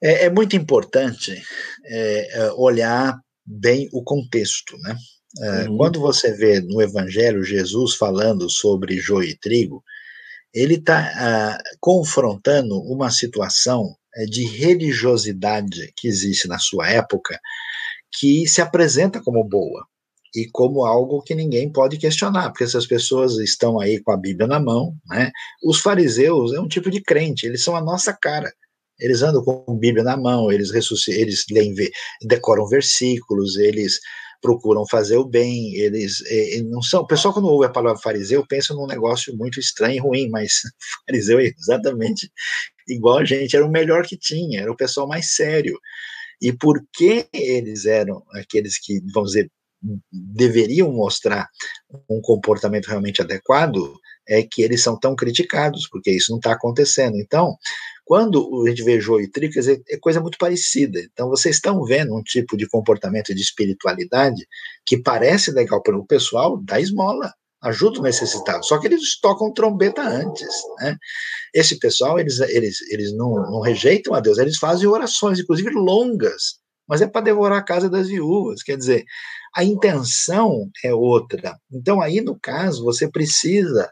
É, é muito importante é, é olhar bem o contexto, né? É, uhum. Quando você vê no Evangelho Jesus falando sobre joio e trigo, ele está ah, confrontando uma situação de religiosidade que existe na sua época, que se apresenta como boa e como algo que ninguém pode questionar, porque essas pessoas estão aí com a Bíblia na mão, né? Os fariseus é um tipo de crente, eles são a nossa cara. Eles andam com a Bíblia na mão, eles ressuscitam, eles leem, decoram versículos, eles procuram fazer o bem, eles eh, não são. O pessoal, quando ouve a palavra fariseu, pensa num negócio muito estranho e ruim, mas fariseu é exatamente igual a gente, era o melhor que tinha, era o pessoal mais sério. E por que eles eram aqueles que, vamos dizer, deveriam mostrar um comportamento realmente adequado, é que eles são tão criticados, porque isso não está acontecendo. Então, quando a gente vê joio e trigo, é, é coisa muito parecida. Então, vocês estão vendo um tipo de comportamento de espiritualidade que parece legal para o pessoal da esmola, ajuda o necessitado. Só que eles tocam trombeta antes, né? Esse pessoal, eles, eles, eles não, não rejeitam a Deus, eles fazem orações, inclusive longas, mas é para devorar a casa das viúvas. Quer dizer, a intenção é outra. Então, aí, no caso, você precisa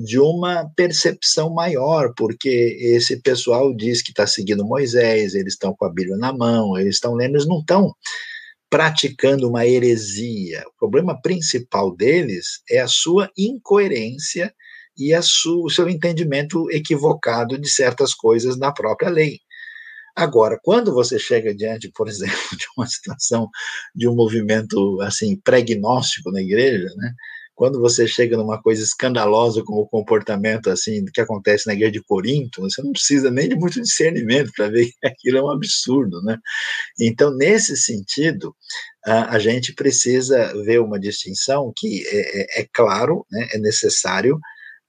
de uma percepção maior, porque esse pessoal diz que está seguindo Moisés, eles estão com a Bíblia na mão, eles estão lendo, eles não estão praticando uma heresia. O problema principal deles é a sua incoerência e a sua, o seu entendimento equivocado de certas coisas na própria lei. Agora, quando você chega diante, por exemplo, de uma situação de um movimento assim pregnóstico na igreja, né? Quando você chega numa coisa escandalosa como o comportamento assim que acontece na igreja de Corinto, você não precisa nem de muito discernimento para ver que aquilo é um absurdo, né? Então, nesse sentido, a, a gente precisa ver uma distinção que é, é, é claro, né, é necessário,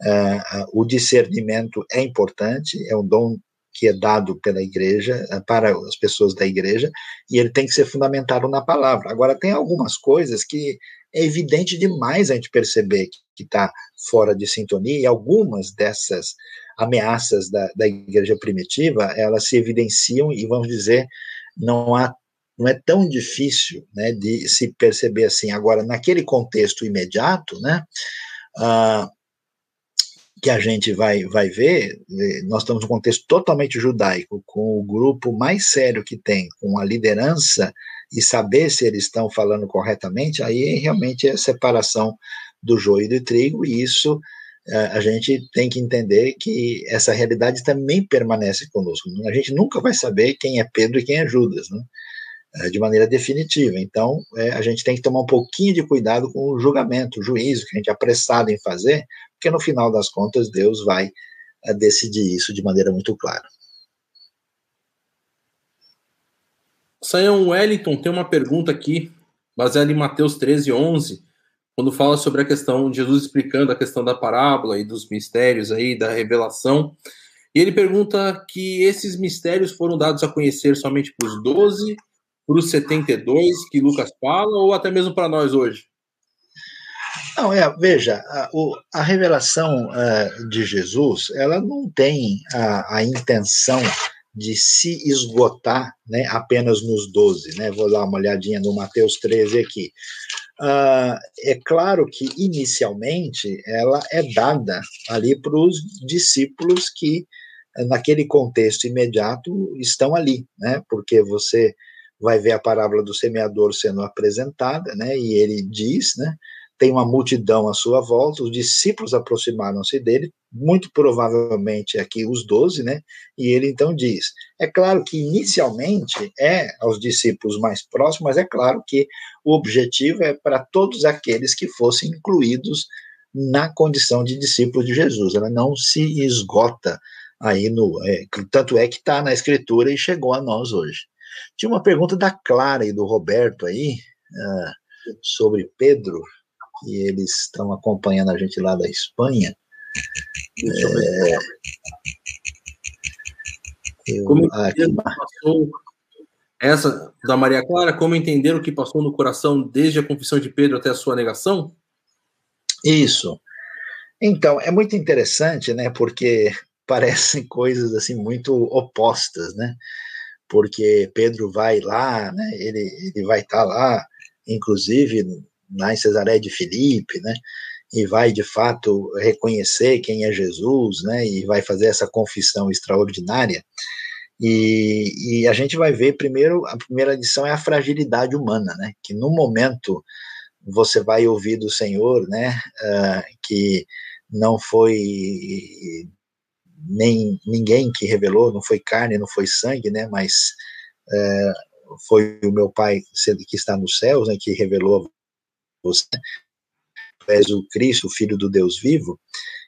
uh, uh, o discernimento é importante, é um dom que é dado pela igreja, para as pessoas da igreja, e ele tem que ser fundamentado na palavra. Agora, tem algumas coisas que é evidente demais a gente perceber que está fora de sintonia, e algumas dessas ameaças da, da igreja primitiva, elas se evidenciam e, vamos dizer, não há não é tão difícil né, de se perceber assim. Agora, naquele contexto imediato, né, uh, que a gente vai, vai ver, eh, nós estamos num contexto totalmente judaico, com o grupo mais sério que tem, com a liderança e saber se eles estão falando corretamente, aí realmente é a separação do joio e do trigo, e isso eh, a gente tem que entender que essa realidade também permanece conosco. A gente nunca vai saber quem é Pedro e quem é Judas, né? Eh, de maneira definitiva. Então, é, a gente tem que tomar um pouquinho de cuidado com o julgamento, o juízo que a gente é apressado em fazer, porque no final das contas Deus vai decidir isso de maneira muito clara. Sayão Wellington tem uma pergunta aqui, baseada em Mateus 13, 11, quando fala sobre a questão Jesus explicando a questão da parábola e dos mistérios aí, da revelação. E ele pergunta que esses mistérios foram dados a conhecer somente para os 12, para os 72 que Lucas fala, ou até mesmo para nós hoje? Não, é, veja, a, o, a revelação uh, de Jesus, ela não tem a, a intenção de se esgotar né, apenas nos 12. Né? Vou dar uma olhadinha no Mateus 13 aqui. Uh, é claro que, inicialmente, ela é dada ali para os discípulos que, naquele contexto imediato, estão ali, né? porque você vai ver a parábola do semeador sendo apresentada, né? e ele diz, né? tem uma multidão à sua volta, os discípulos aproximaram-se dele, muito provavelmente aqui os doze, né? E ele então diz: é claro que inicialmente é aos discípulos mais próximos, mas é claro que o objetivo é para todos aqueles que fossem incluídos na condição de discípulos de Jesus. Ela não se esgota aí no. É, tanto é que está na Escritura e chegou a nós hoje. Tinha uma pergunta da Clara e do Roberto aí. Uh, sobre Pedro, e eles estão acompanhando a gente lá da Espanha. É, eu, como aqui, passou, essa da Maria Clara, como entender o que passou no coração desde a confissão de Pedro até a sua negação? Isso. Então, é muito interessante, né, porque parecem coisas assim muito opostas, né? Porque Pedro vai lá, né? Ele, ele vai estar tá lá, inclusive lá em Cesaré de Filipe, né? E vai de fato reconhecer quem é Jesus, né? E vai fazer essa confissão extraordinária. E, e, a gente vai ver primeiro, a primeira lição é a fragilidade humana, né? Que no momento você vai ouvir do Senhor, né? Uh, que não foi nem ninguém que revelou, não foi carne, não foi sangue, né? Mas uh, foi o meu Pai que está nos céus, né? Que revelou você és o Cristo, o Filho do Deus vivo,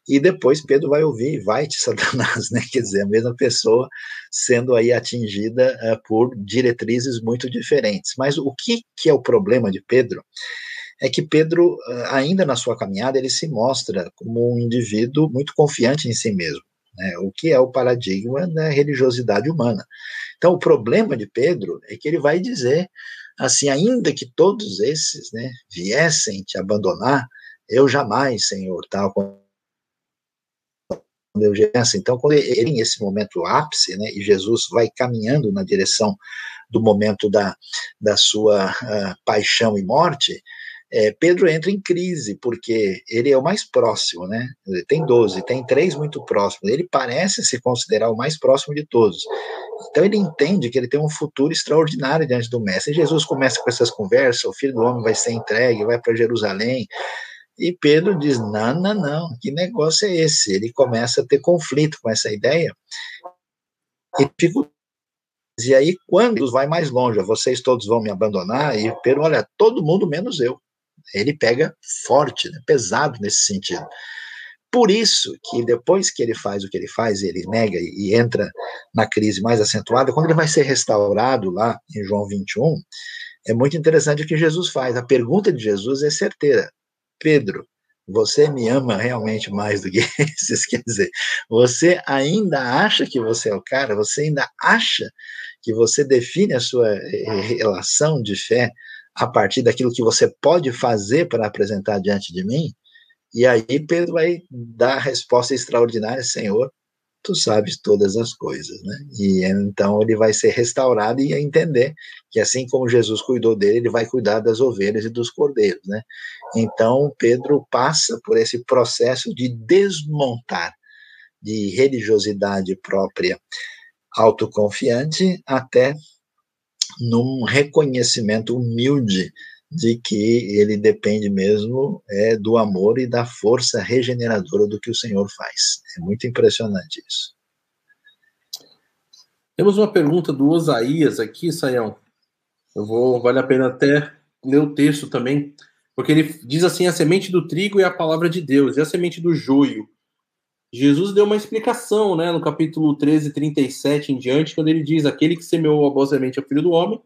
e depois Pedro vai ouvir, vai-te, Satanás, né? Quer dizer, a mesma pessoa sendo aí atingida uh, por diretrizes muito diferentes. Mas o que, que é o problema de Pedro? É que Pedro, uh, ainda na sua caminhada, ele se mostra como um indivíduo muito confiante em si mesmo, né? o que é o paradigma da religiosidade humana. Então, o problema de Pedro é que ele vai dizer assim, ainda que todos esses, né, viessem te abandonar, eu jamais, Senhor, tal, quando eu assim, então, quando ele, em esse momento ápice, né, e Jesus vai caminhando na direção do momento da, da sua uh, paixão e morte, é, Pedro entra em crise, porque ele é o mais próximo, né? Tem 12, tem três muito próximos. Ele parece se considerar o mais próximo de todos. Então ele entende que ele tem um futuro extraordinário diante do Mestre. E Jesus começa com essas conversas: o filho do homem vai ser entregue, vai para Jerusalém. E Pedro diz: não, não, não, que negócio é esse? Ele começa a ter conflito com essa ideia e E aí, quando vai mais longe, vocês todos vão me abandonar, e Pedro, olha, todo mundo menos eu. Ele pega forte, né, pesado nesse sentido. Por isso que depois que ele faz o que ele faz, ele nega e entra na crise mais acentuada, quando ele vai ser restaurado lá em João 21, é muito interessante o que Jesus faz. A pergunta de Jesus é certeira. Pedro, você me ama realmente mais do que esses? Quer dizer, você ainda acha que você é o cara? Você ainda acha que você define a sua eh, relação de fé a partir daquilo que você pode fazer para apresentar diante de mim? E aí Pedro vai dar a resposta extraordinária, Senhor, tu sabes todas as coisas, né? E então ele vai ser restaurado e entender que assim como Jesus cuidou dele, ele vai cuidar das ovelhas e dos cordeiros, né? Então Pedro passa por esse processo de desmontar de religiosidade própria autoconfiante até num reconhecimento humilde de que ele depende mesmo é, do amor e da força regeneradora do que o Senhor faz. É muito impressionante isso. Temos uma pergunta do Osaías aqui, Saião. Eu vou, vale a pena até ler o texto também, porque ele diz assim: a semente do trigo é a palavra de Deus, e a semente do joio. Jesus deu uma explicação, né, no capítulo 13, 37 em diante, quando ele diz: Aquele que semeou a boa semente é o filho do homem,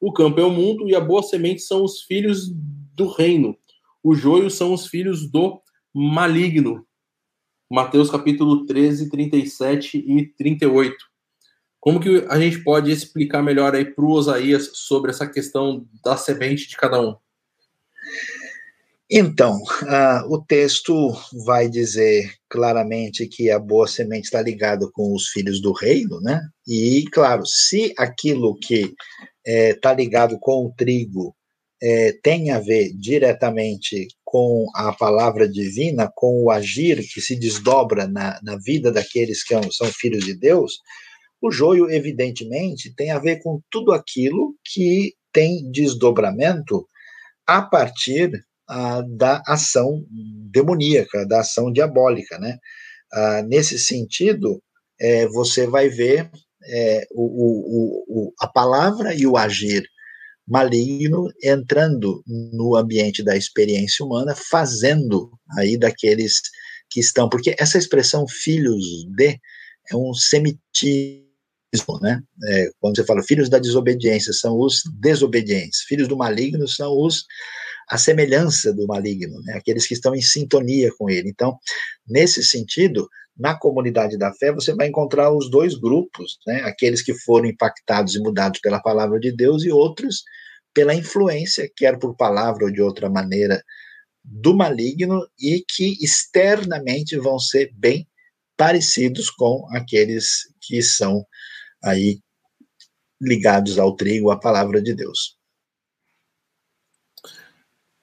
o campo é o mundo e a boa semente são os filhos do reino. O joio são os filhos do maligno. Mateus capítulo 13, 37 e 38. Como que a gente pode explicar melhor aí para o Osaías sobre essa questão da semente de cada um? Então, uh, o texto vai dizer claramente que a boa semente está ligada com os filhos do reino, né? E, claro, se aquilo que está é, ligado com o trigo é, tem a ver diretamente com a palavra divina, com o agir que se desdobra na, na vida daqueles que são filhos de Deus, o joio, evidentemente, tem a ver com tudo aquilo que tem desdobramento a partir da ação demoníaca, da ação diabólica, né? Ah, nesse sentido, é, você vai ver é, o, o, o, a palavra e o agir maligno entrando no ambiente da experiência humana, fazendo aí daqueles que estão, porque essa expressão filhos de é um semitismo, né? É, quando você fala filhos da desobediência, são os desobedientes, filhos do maligno são os a semelhança do maligno, né? aqueles que estão em sintonia com ele. Então, nesse sentido, na comunidade da fé, você vai encontrar os dois grupos, né? aqueles que foram impactados e mudados pela palavra de Deus e outros pela influência, quer por palavra ou de outra maneira, do maligno e que externamente vão ser bem parecidos com aqueles que são aí ligados ao trigo, à palavra de Deus.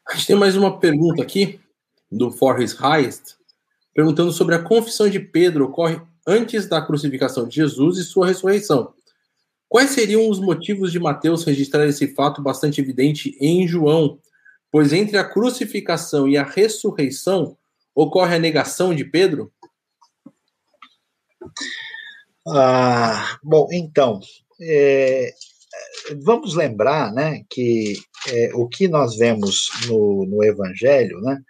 A gente tem mais uma pergunta aqui do Forrest Highest, perguntando sobre a confissão de Pedro ocorre antes da crucificação de Jesus e sua ressurreição. Quais seriam os motivos de Mateus registrar esse fato bastante evidente em João? Pois entre a crucificação e a ressurreição ocorre a negação de Pedro? Ah, bom, então, é, vamos lembrar né, que é, o que nós vemos no, no Evangelho, né,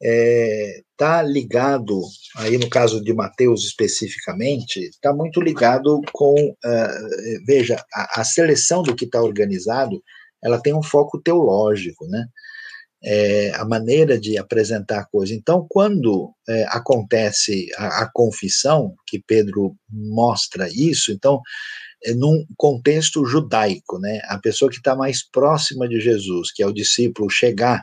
está ligado, aí no caso de Mateus especificamente, está muito ligado com, uh, veja, a, a, seleção do que está organizado, ela tem um foco teológico, né? É, a maneira de apresentar a coisa. Então, quando é, acontece a, a, confissão, que Pedro mostra isso, então, é num contexto judaico, né? A pessoa que está mais próxima de Jesus, que é o discípulo, chegar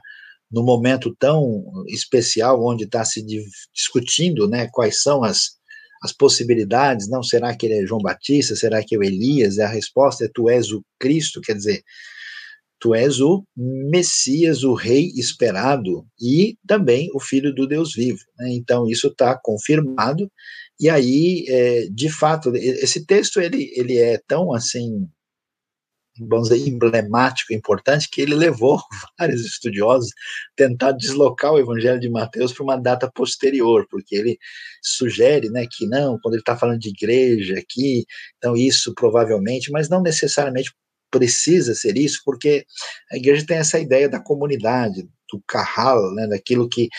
no momento tão especial onde está se discutindo né, quais são as, as possibilidades, não, será que ele é João Batista, será que é o Elias? A resposta é tu és o Cristo, quer dizer, tu és o Messias, o rei esperado e também o filho do Deus vivo. Né? Então isso está confirmado e aí, é, de fato, esse texto ele, ele é tão assim vamos dizer, emblemático, importante, que ele levou vários estudiosos a tentar deslocar o Evangelho de Mateus para uma data posterior, porque ele sugere né, que não, quando ele está falando de igreja aqui, então isso provavelmente, mas não necessariamente precisa ser isso, porque a igreja tem essa ideia da comunidade, do carral, né, daquilo que,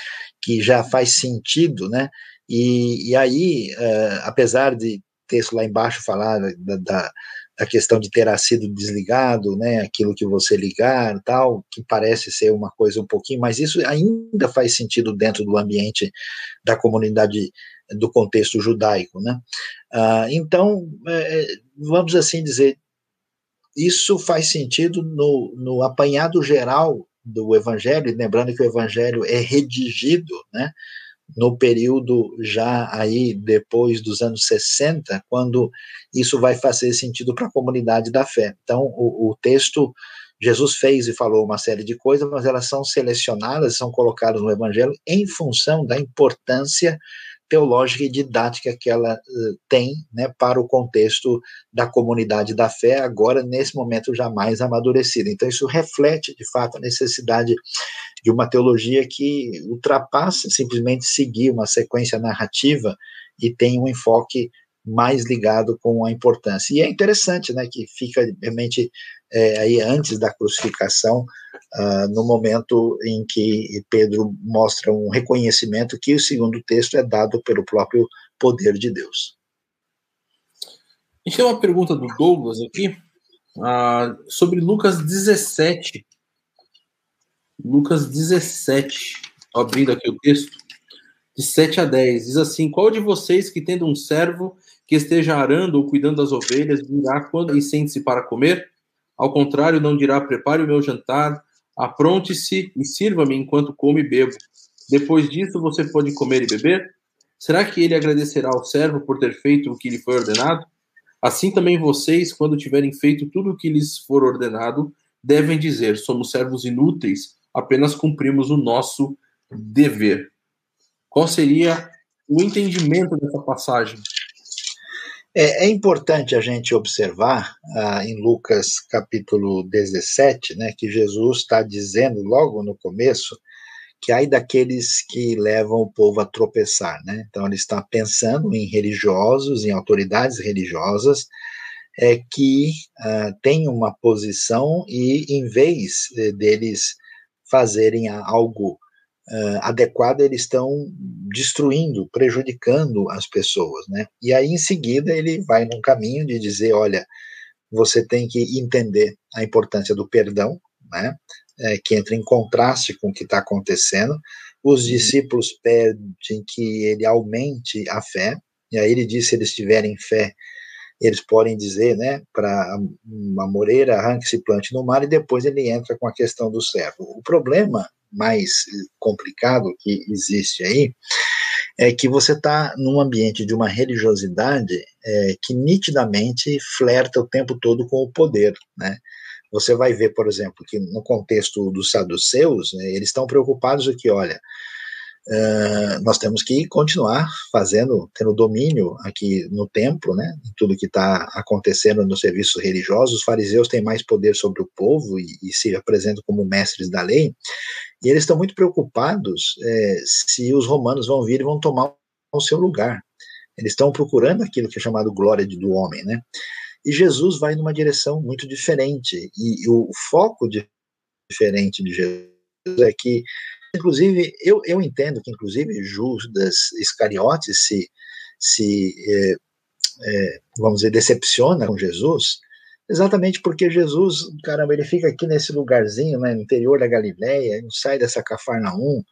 que já faz sentido, né, e, e aí, uh, apesar de texto lá embaixo falar da, da a questão de ter sido desligado, né, aquilo que você ligar, tal, que parece ser uma coisa um pouquinho, mas isso ainda faz sentido dentro do ambiente da comunidade, do contexto judaico, né. Ah, então, é, vamos assim dizer, isso faz sentido no, no apanhado geral do evangelho, lembrando que o evangelho é redigido, né, no período já aí depois dos anos 60, quando isso vai fazer sentido para a comunidade da fé. Então, o, o, texto, Jesus fez e falou uma série de coisas, mas elas são selecionadas, são colocadas no Evangelho em função da importância teológica e didática que ela uh, tem né, para o contexto da comunidade da fé, agora, nesse momento, jamais amadurecida. Então, isso reflete, de fato, a necessidade de uma teologia que ultrapassa simplesmente seguir uma sequência narrativa e tem um enfoque mais ligado com a importância. E é interessante, né, que fica realmente é, aí antes da crucificação, uh, no momento em que Pedro mostra um reconhecimento que, segundo o texto, é dado pelo próprio poder de Deus. A gente tem uma pergunta do Douglas aqui, uh, sobre Lucas 17. Lucas 17, abrindo aqui o texto, de 7 a 10, diz assim: Qual de vocês que tendo um servo que esteja arando ou cuidando das ovelhas dirá quando e sente-se para comer? Ao contrário, não dirá: Prepare o meu jantar, apronte-se e sirva-me enquanto como e bebo. Depois disso você pode comer e beber? Será que ele agradecerá ao servo por ter feito o que lhe foi ordenado? Assim também vocês, quando tiverem feito tudo o que lhes for ordenado, devem dizer: somos servos inúteis, apenas cumprimos o nosso dever. Qual seria o entendimento dessa passagem? É, é importante a gente observar ah, em Lucas capítulo 17, né, que Jesus está dizendo logo no começo que ai daqueles que levam o povo a tropeçar, né? Então ele está pensando em religiosos, em autoridades religiosas, é que ah, têm uma posição e em vez eh, deles fazerem algo uh, adequado, eles estão destruindo, prejudicando as pessoas, né? E aí, em seguida, ele vai num caminho de dizer, olha, você tem que entender a importância do perdão, né? É, que entra em contraste com o que está acontecendo. Os uhum. discípulos pedem que ele aumente a fé, e aí ele diz: se eles tiverem fé, eles podem dizer, né, para uma moreira, arranque-se plante no mar, e depois ele entra com a questão do servo. O problema mais complicado que existe aí é que você está num ambiente de uma religiosidade é, que nitidamente flerta o tempo todo com o poder, né? Você vai ver, por exemplo, que no contexto dos saduceus, né, eles estão preocupados aqui, olha, Uh, nós temos que continuar fazendo, tendo domínio aqui no templo, né, tudo que está acontecendo nos serviços religiosos. Os fariseus têm mais poder sobre o povo e, e se apresentam como mestres da lei, e eles estão muito preocupados é, se os romanos vão vir e vão tomar o seu lugar. Eles estão procurando aquilo que é chamado glória do homem, né? E Jesus vai numa direção muito diferente, e, e o foco de, diferente de Jesus é que Inclusive, eu, eu entendo que, inclusive, Judas Iscariotes se, se é, é, vamos dizer, decepciona com Jesus, exatamente porque Jesus, caramba, ele fica aqui nesse lugarzinho, né, no interior da Galileia, não sai dessa Cafarnaum,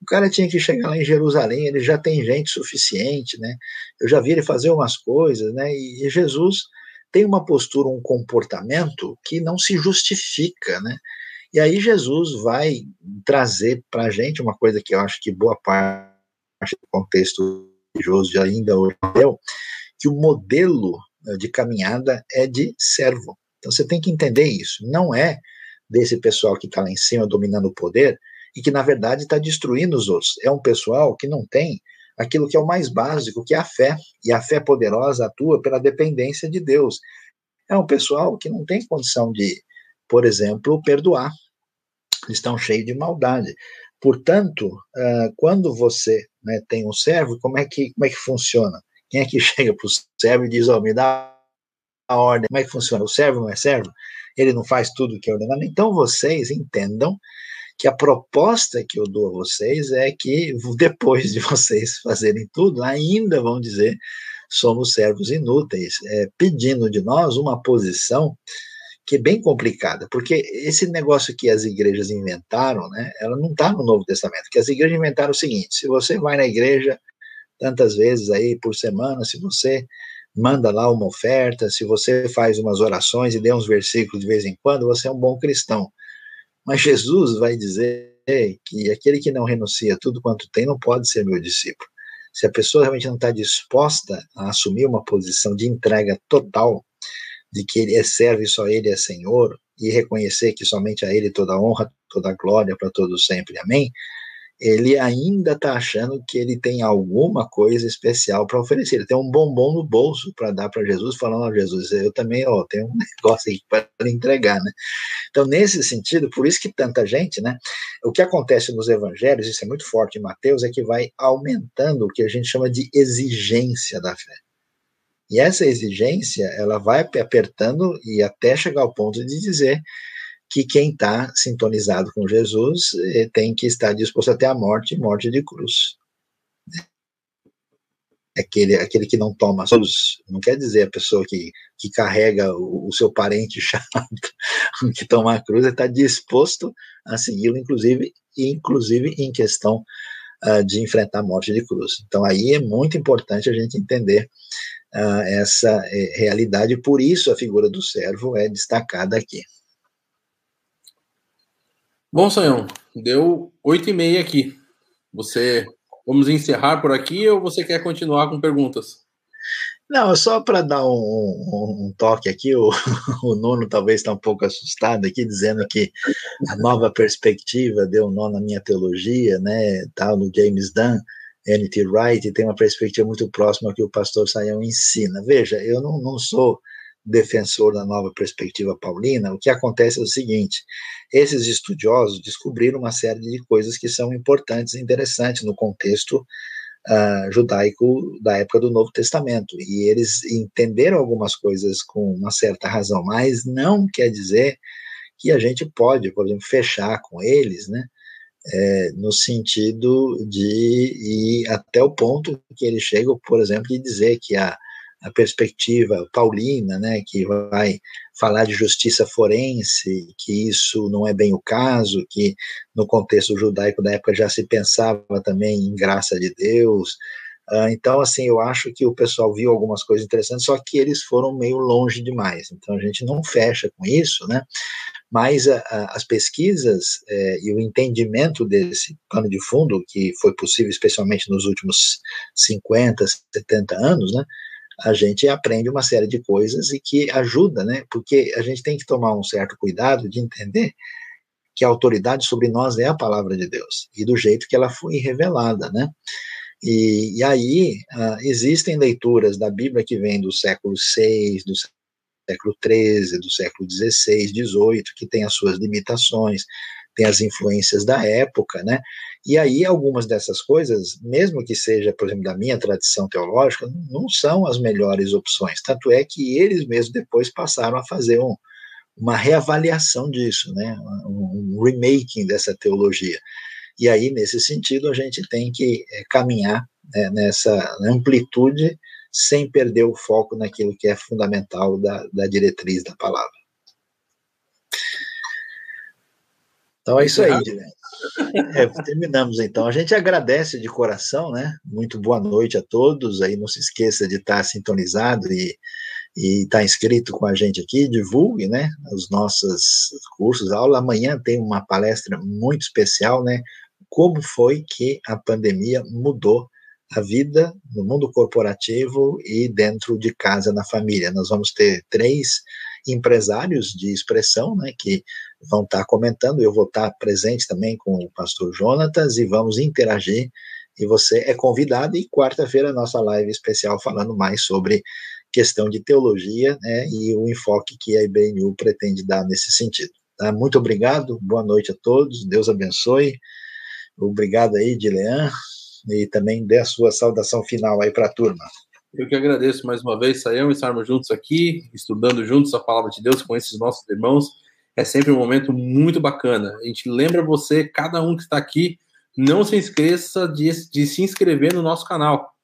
o cara tinha que chegar lá em Jerusalém, ele já tem gente suficiente, né, eu já vi ele fazer umas coisas, né, e Jesus tem uma postura, um comportamento que não se justifica, né, e aí Jesus vai trazer para a gente uma coisa que eu acho que boa parte do contexto religioso ainda hoje é, que o modelo eh, de caminhada é de servo. Então você tem que entender isso. Não é desse pessoal que está lá em cima dominando o poder e que na verdade está destruindo os outros. É um pessoal que não tem aquilo que é o mais básico, que é a fé. E a fé poderosa atua pela dependência de Deus. é um pessoal que não tem condição de, por exemplo, perdoar. Estão cheios de maldade. Portanto, uh, quando você né, tem um servo, como é que, como é que funciona? Quem é que chega para o servo e diz, oh, me dá a ordem? Como é que funciona? O servo não é servo? Ele não faz tudo o que é ordenado? Então, vocês entendam que a proposta que eu dou a vocês é que depois de vocês fazerem tudo, ainda vão dizer somos servos inúteis, é, pedindo de nós uma posição que é bem complicada, porque esse negócio que as igrejas inventaram, né, ela não está no Novo Testamento, que as igrejas inventaram o seguinte, se você vai na igreja tantas vezes aí por semana, se você manda lá uma oferta, se você faz umas orações e dê uns versículos de vez em quando, você é um bom cristão. Mas Jesus vai dizer que aquele que não renuncia tudo quanto tem não pode ser meu discípulo. Se a pessoa realmente não está disposta a assumir uma posição de entrega total, de que ele é servo e só ele é Senhor, e reconhecer que somente a ele toda honra, toda glória para todos sempre, amém? ele ainda está achando que ele tem alguma coisa especial para oferecer. Ele tem um bombom no bolso para dar para Jesus, falando: a Jesus, eu também ó, tenho um negócio aqui para entregar, né? Então, nesse sentido, por isso que tanta gente, né? O que acontece nos evangelhos, isso é muito forte em Mateus, é que vai aumentando o que a gente chama de exigência da fé. E essa exigência, ela vai apertando e até chegar ao ponto de dizer que quem está sintonizado com Jesus eh, tem que estar disposto até a morte, morte de cruz. Aquele, aquele que não toma cruz, não quer dizer a pessoa que, que carrega o, o seu parente chato, que toma a cruz, está disposto a segui-lo, inclusive, inclusive em questão uh, de enfrentar a morte de cruz. Então aí é muito importante a gente entender uh, essa eh, realidade, por isso a figura do servo é destacada aqui. Bom, Sonhão, deu oito e meia aqui. Você, vamos encerrar por aqui ou você quer continuar com perguntas? Não, só para dar um, um, um, toque aqui, o, o Nuno talvez está um pouco assustado aqui, dizendo que a nova perspectiva deu um nó na minha teologia, né, tal, no James Dunn, N.T. Wright, tem uma perspectiva muito próxima que o pastor Saião ensina. Veja, eu não, não sou defensor da nova perspectiva paulina, o que acontece é o seguinte: esses estudiosos descobriram uma série de coisas que são importantes e interessantes no contexto uh, judaico da época do Novo Testamento, e eles entenderam algumas coisas com uma certa razão, mas não quer dizer que a gente pode, por exemplo, fechar com eles, né? É, no sentido de ir até o ponto que eles chegam, por exemplo, de dizer que a a perspectiva paulina, né, que vai falar de justiça forense, que isso não é bem o caso, que no contexto judaico da época já se pensava também em graça de Deus. Uh, então, assim, eu acho que o pessoal viu algumas coisas interessantes, só que eles foram meio longe demais. Então, a gente não fecha com isso, né? Mas a, a, as pesquisas é, e o entendimento desse pano de fundo, que foi possível especialmente nos últimos 50, 70 anos, né? a gente aprende uma série de coisas e que ajuda, né? Porque a gente tem que tomar um certo cuidado de entender que a autoridade sobre nós é a palavra de Deus e do jeito que ela foi revelada, né? E, e aí uh, existem leituras da Bíblia que vêm do século VI, do século XIII, do século XVI, XVIII, que tem as suas limitações, tem as influências da época, né? E aí algumas dessas coisas, mesmo que seja, por exemplo, da minha tradição teológica, não são as melhores opções. Tanto é que eles mesmos depois passaram a fazer um, uma reavaliação disso, né? Um, remaking dessa teologia. E aí, nesse sentido, a gente tem que é, caminhar né, nessa amplitude sem perder o foco naquilo que é fundamental da, da diretriz da palavra. Então é isso aí, Direto. É, terminamos então. A gente agradece de coração, né? Muito boa noite a todos. Aí não se esqueça de estar sintonizado e e está inscrito com a gente aqui, divulgue, né, os nossos cursos, aula. Amanhã tem uma palestra muito especial, né, como foi que a pandemia mudou a vida no mundo corporativo e dentro de casa, na família. Nós vamos ter três empresários de expressão, né, que vão estar comentando, eu vou estar presente também com o pastor Jonatas e vamos interagir, e você é convidado, e quarta-feira nossa live especial falando mais sobre questão de teologia né, e o enfoque que a IBNU pretende dar nesse sentido. Tá? Muito obrigado, boa noite a todos, Deus abençoe. Obrigado aí, Dilean, e também dê a sua saudação final aí para a turma. Eu que agradeço mais uma vez, Saião, estarmos juntos aqui, estudando juntos a palavra de Deus com esses nossos irmãos. É sempre um momento muito bacana. A gente lembra você, cada um que está aqui, não se esqueça de, de se inscrever no nosso canal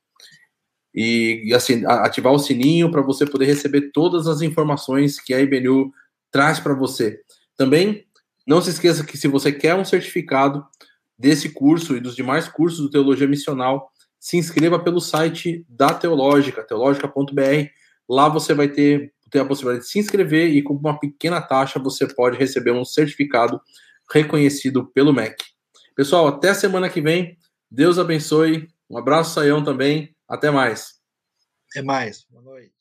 e assim, ativar o sininho para você poder receber todas as informações que a IBNU traz para você. Também não se esqueça que se você quer um certificado desse curso e dos demais cursos do Teologia Missional, se inscreva pelo site da Teológica, teológica.br. Lá você vai ter, ter a possibilidade de se inscrever e com uma pequena taxa você pode receber um certificado reconhecido pelo MEC. Pessoal, até semana que vem. Deus abençoe. Um abraço, Saião, também. Até mais. Até mais. Boa noite.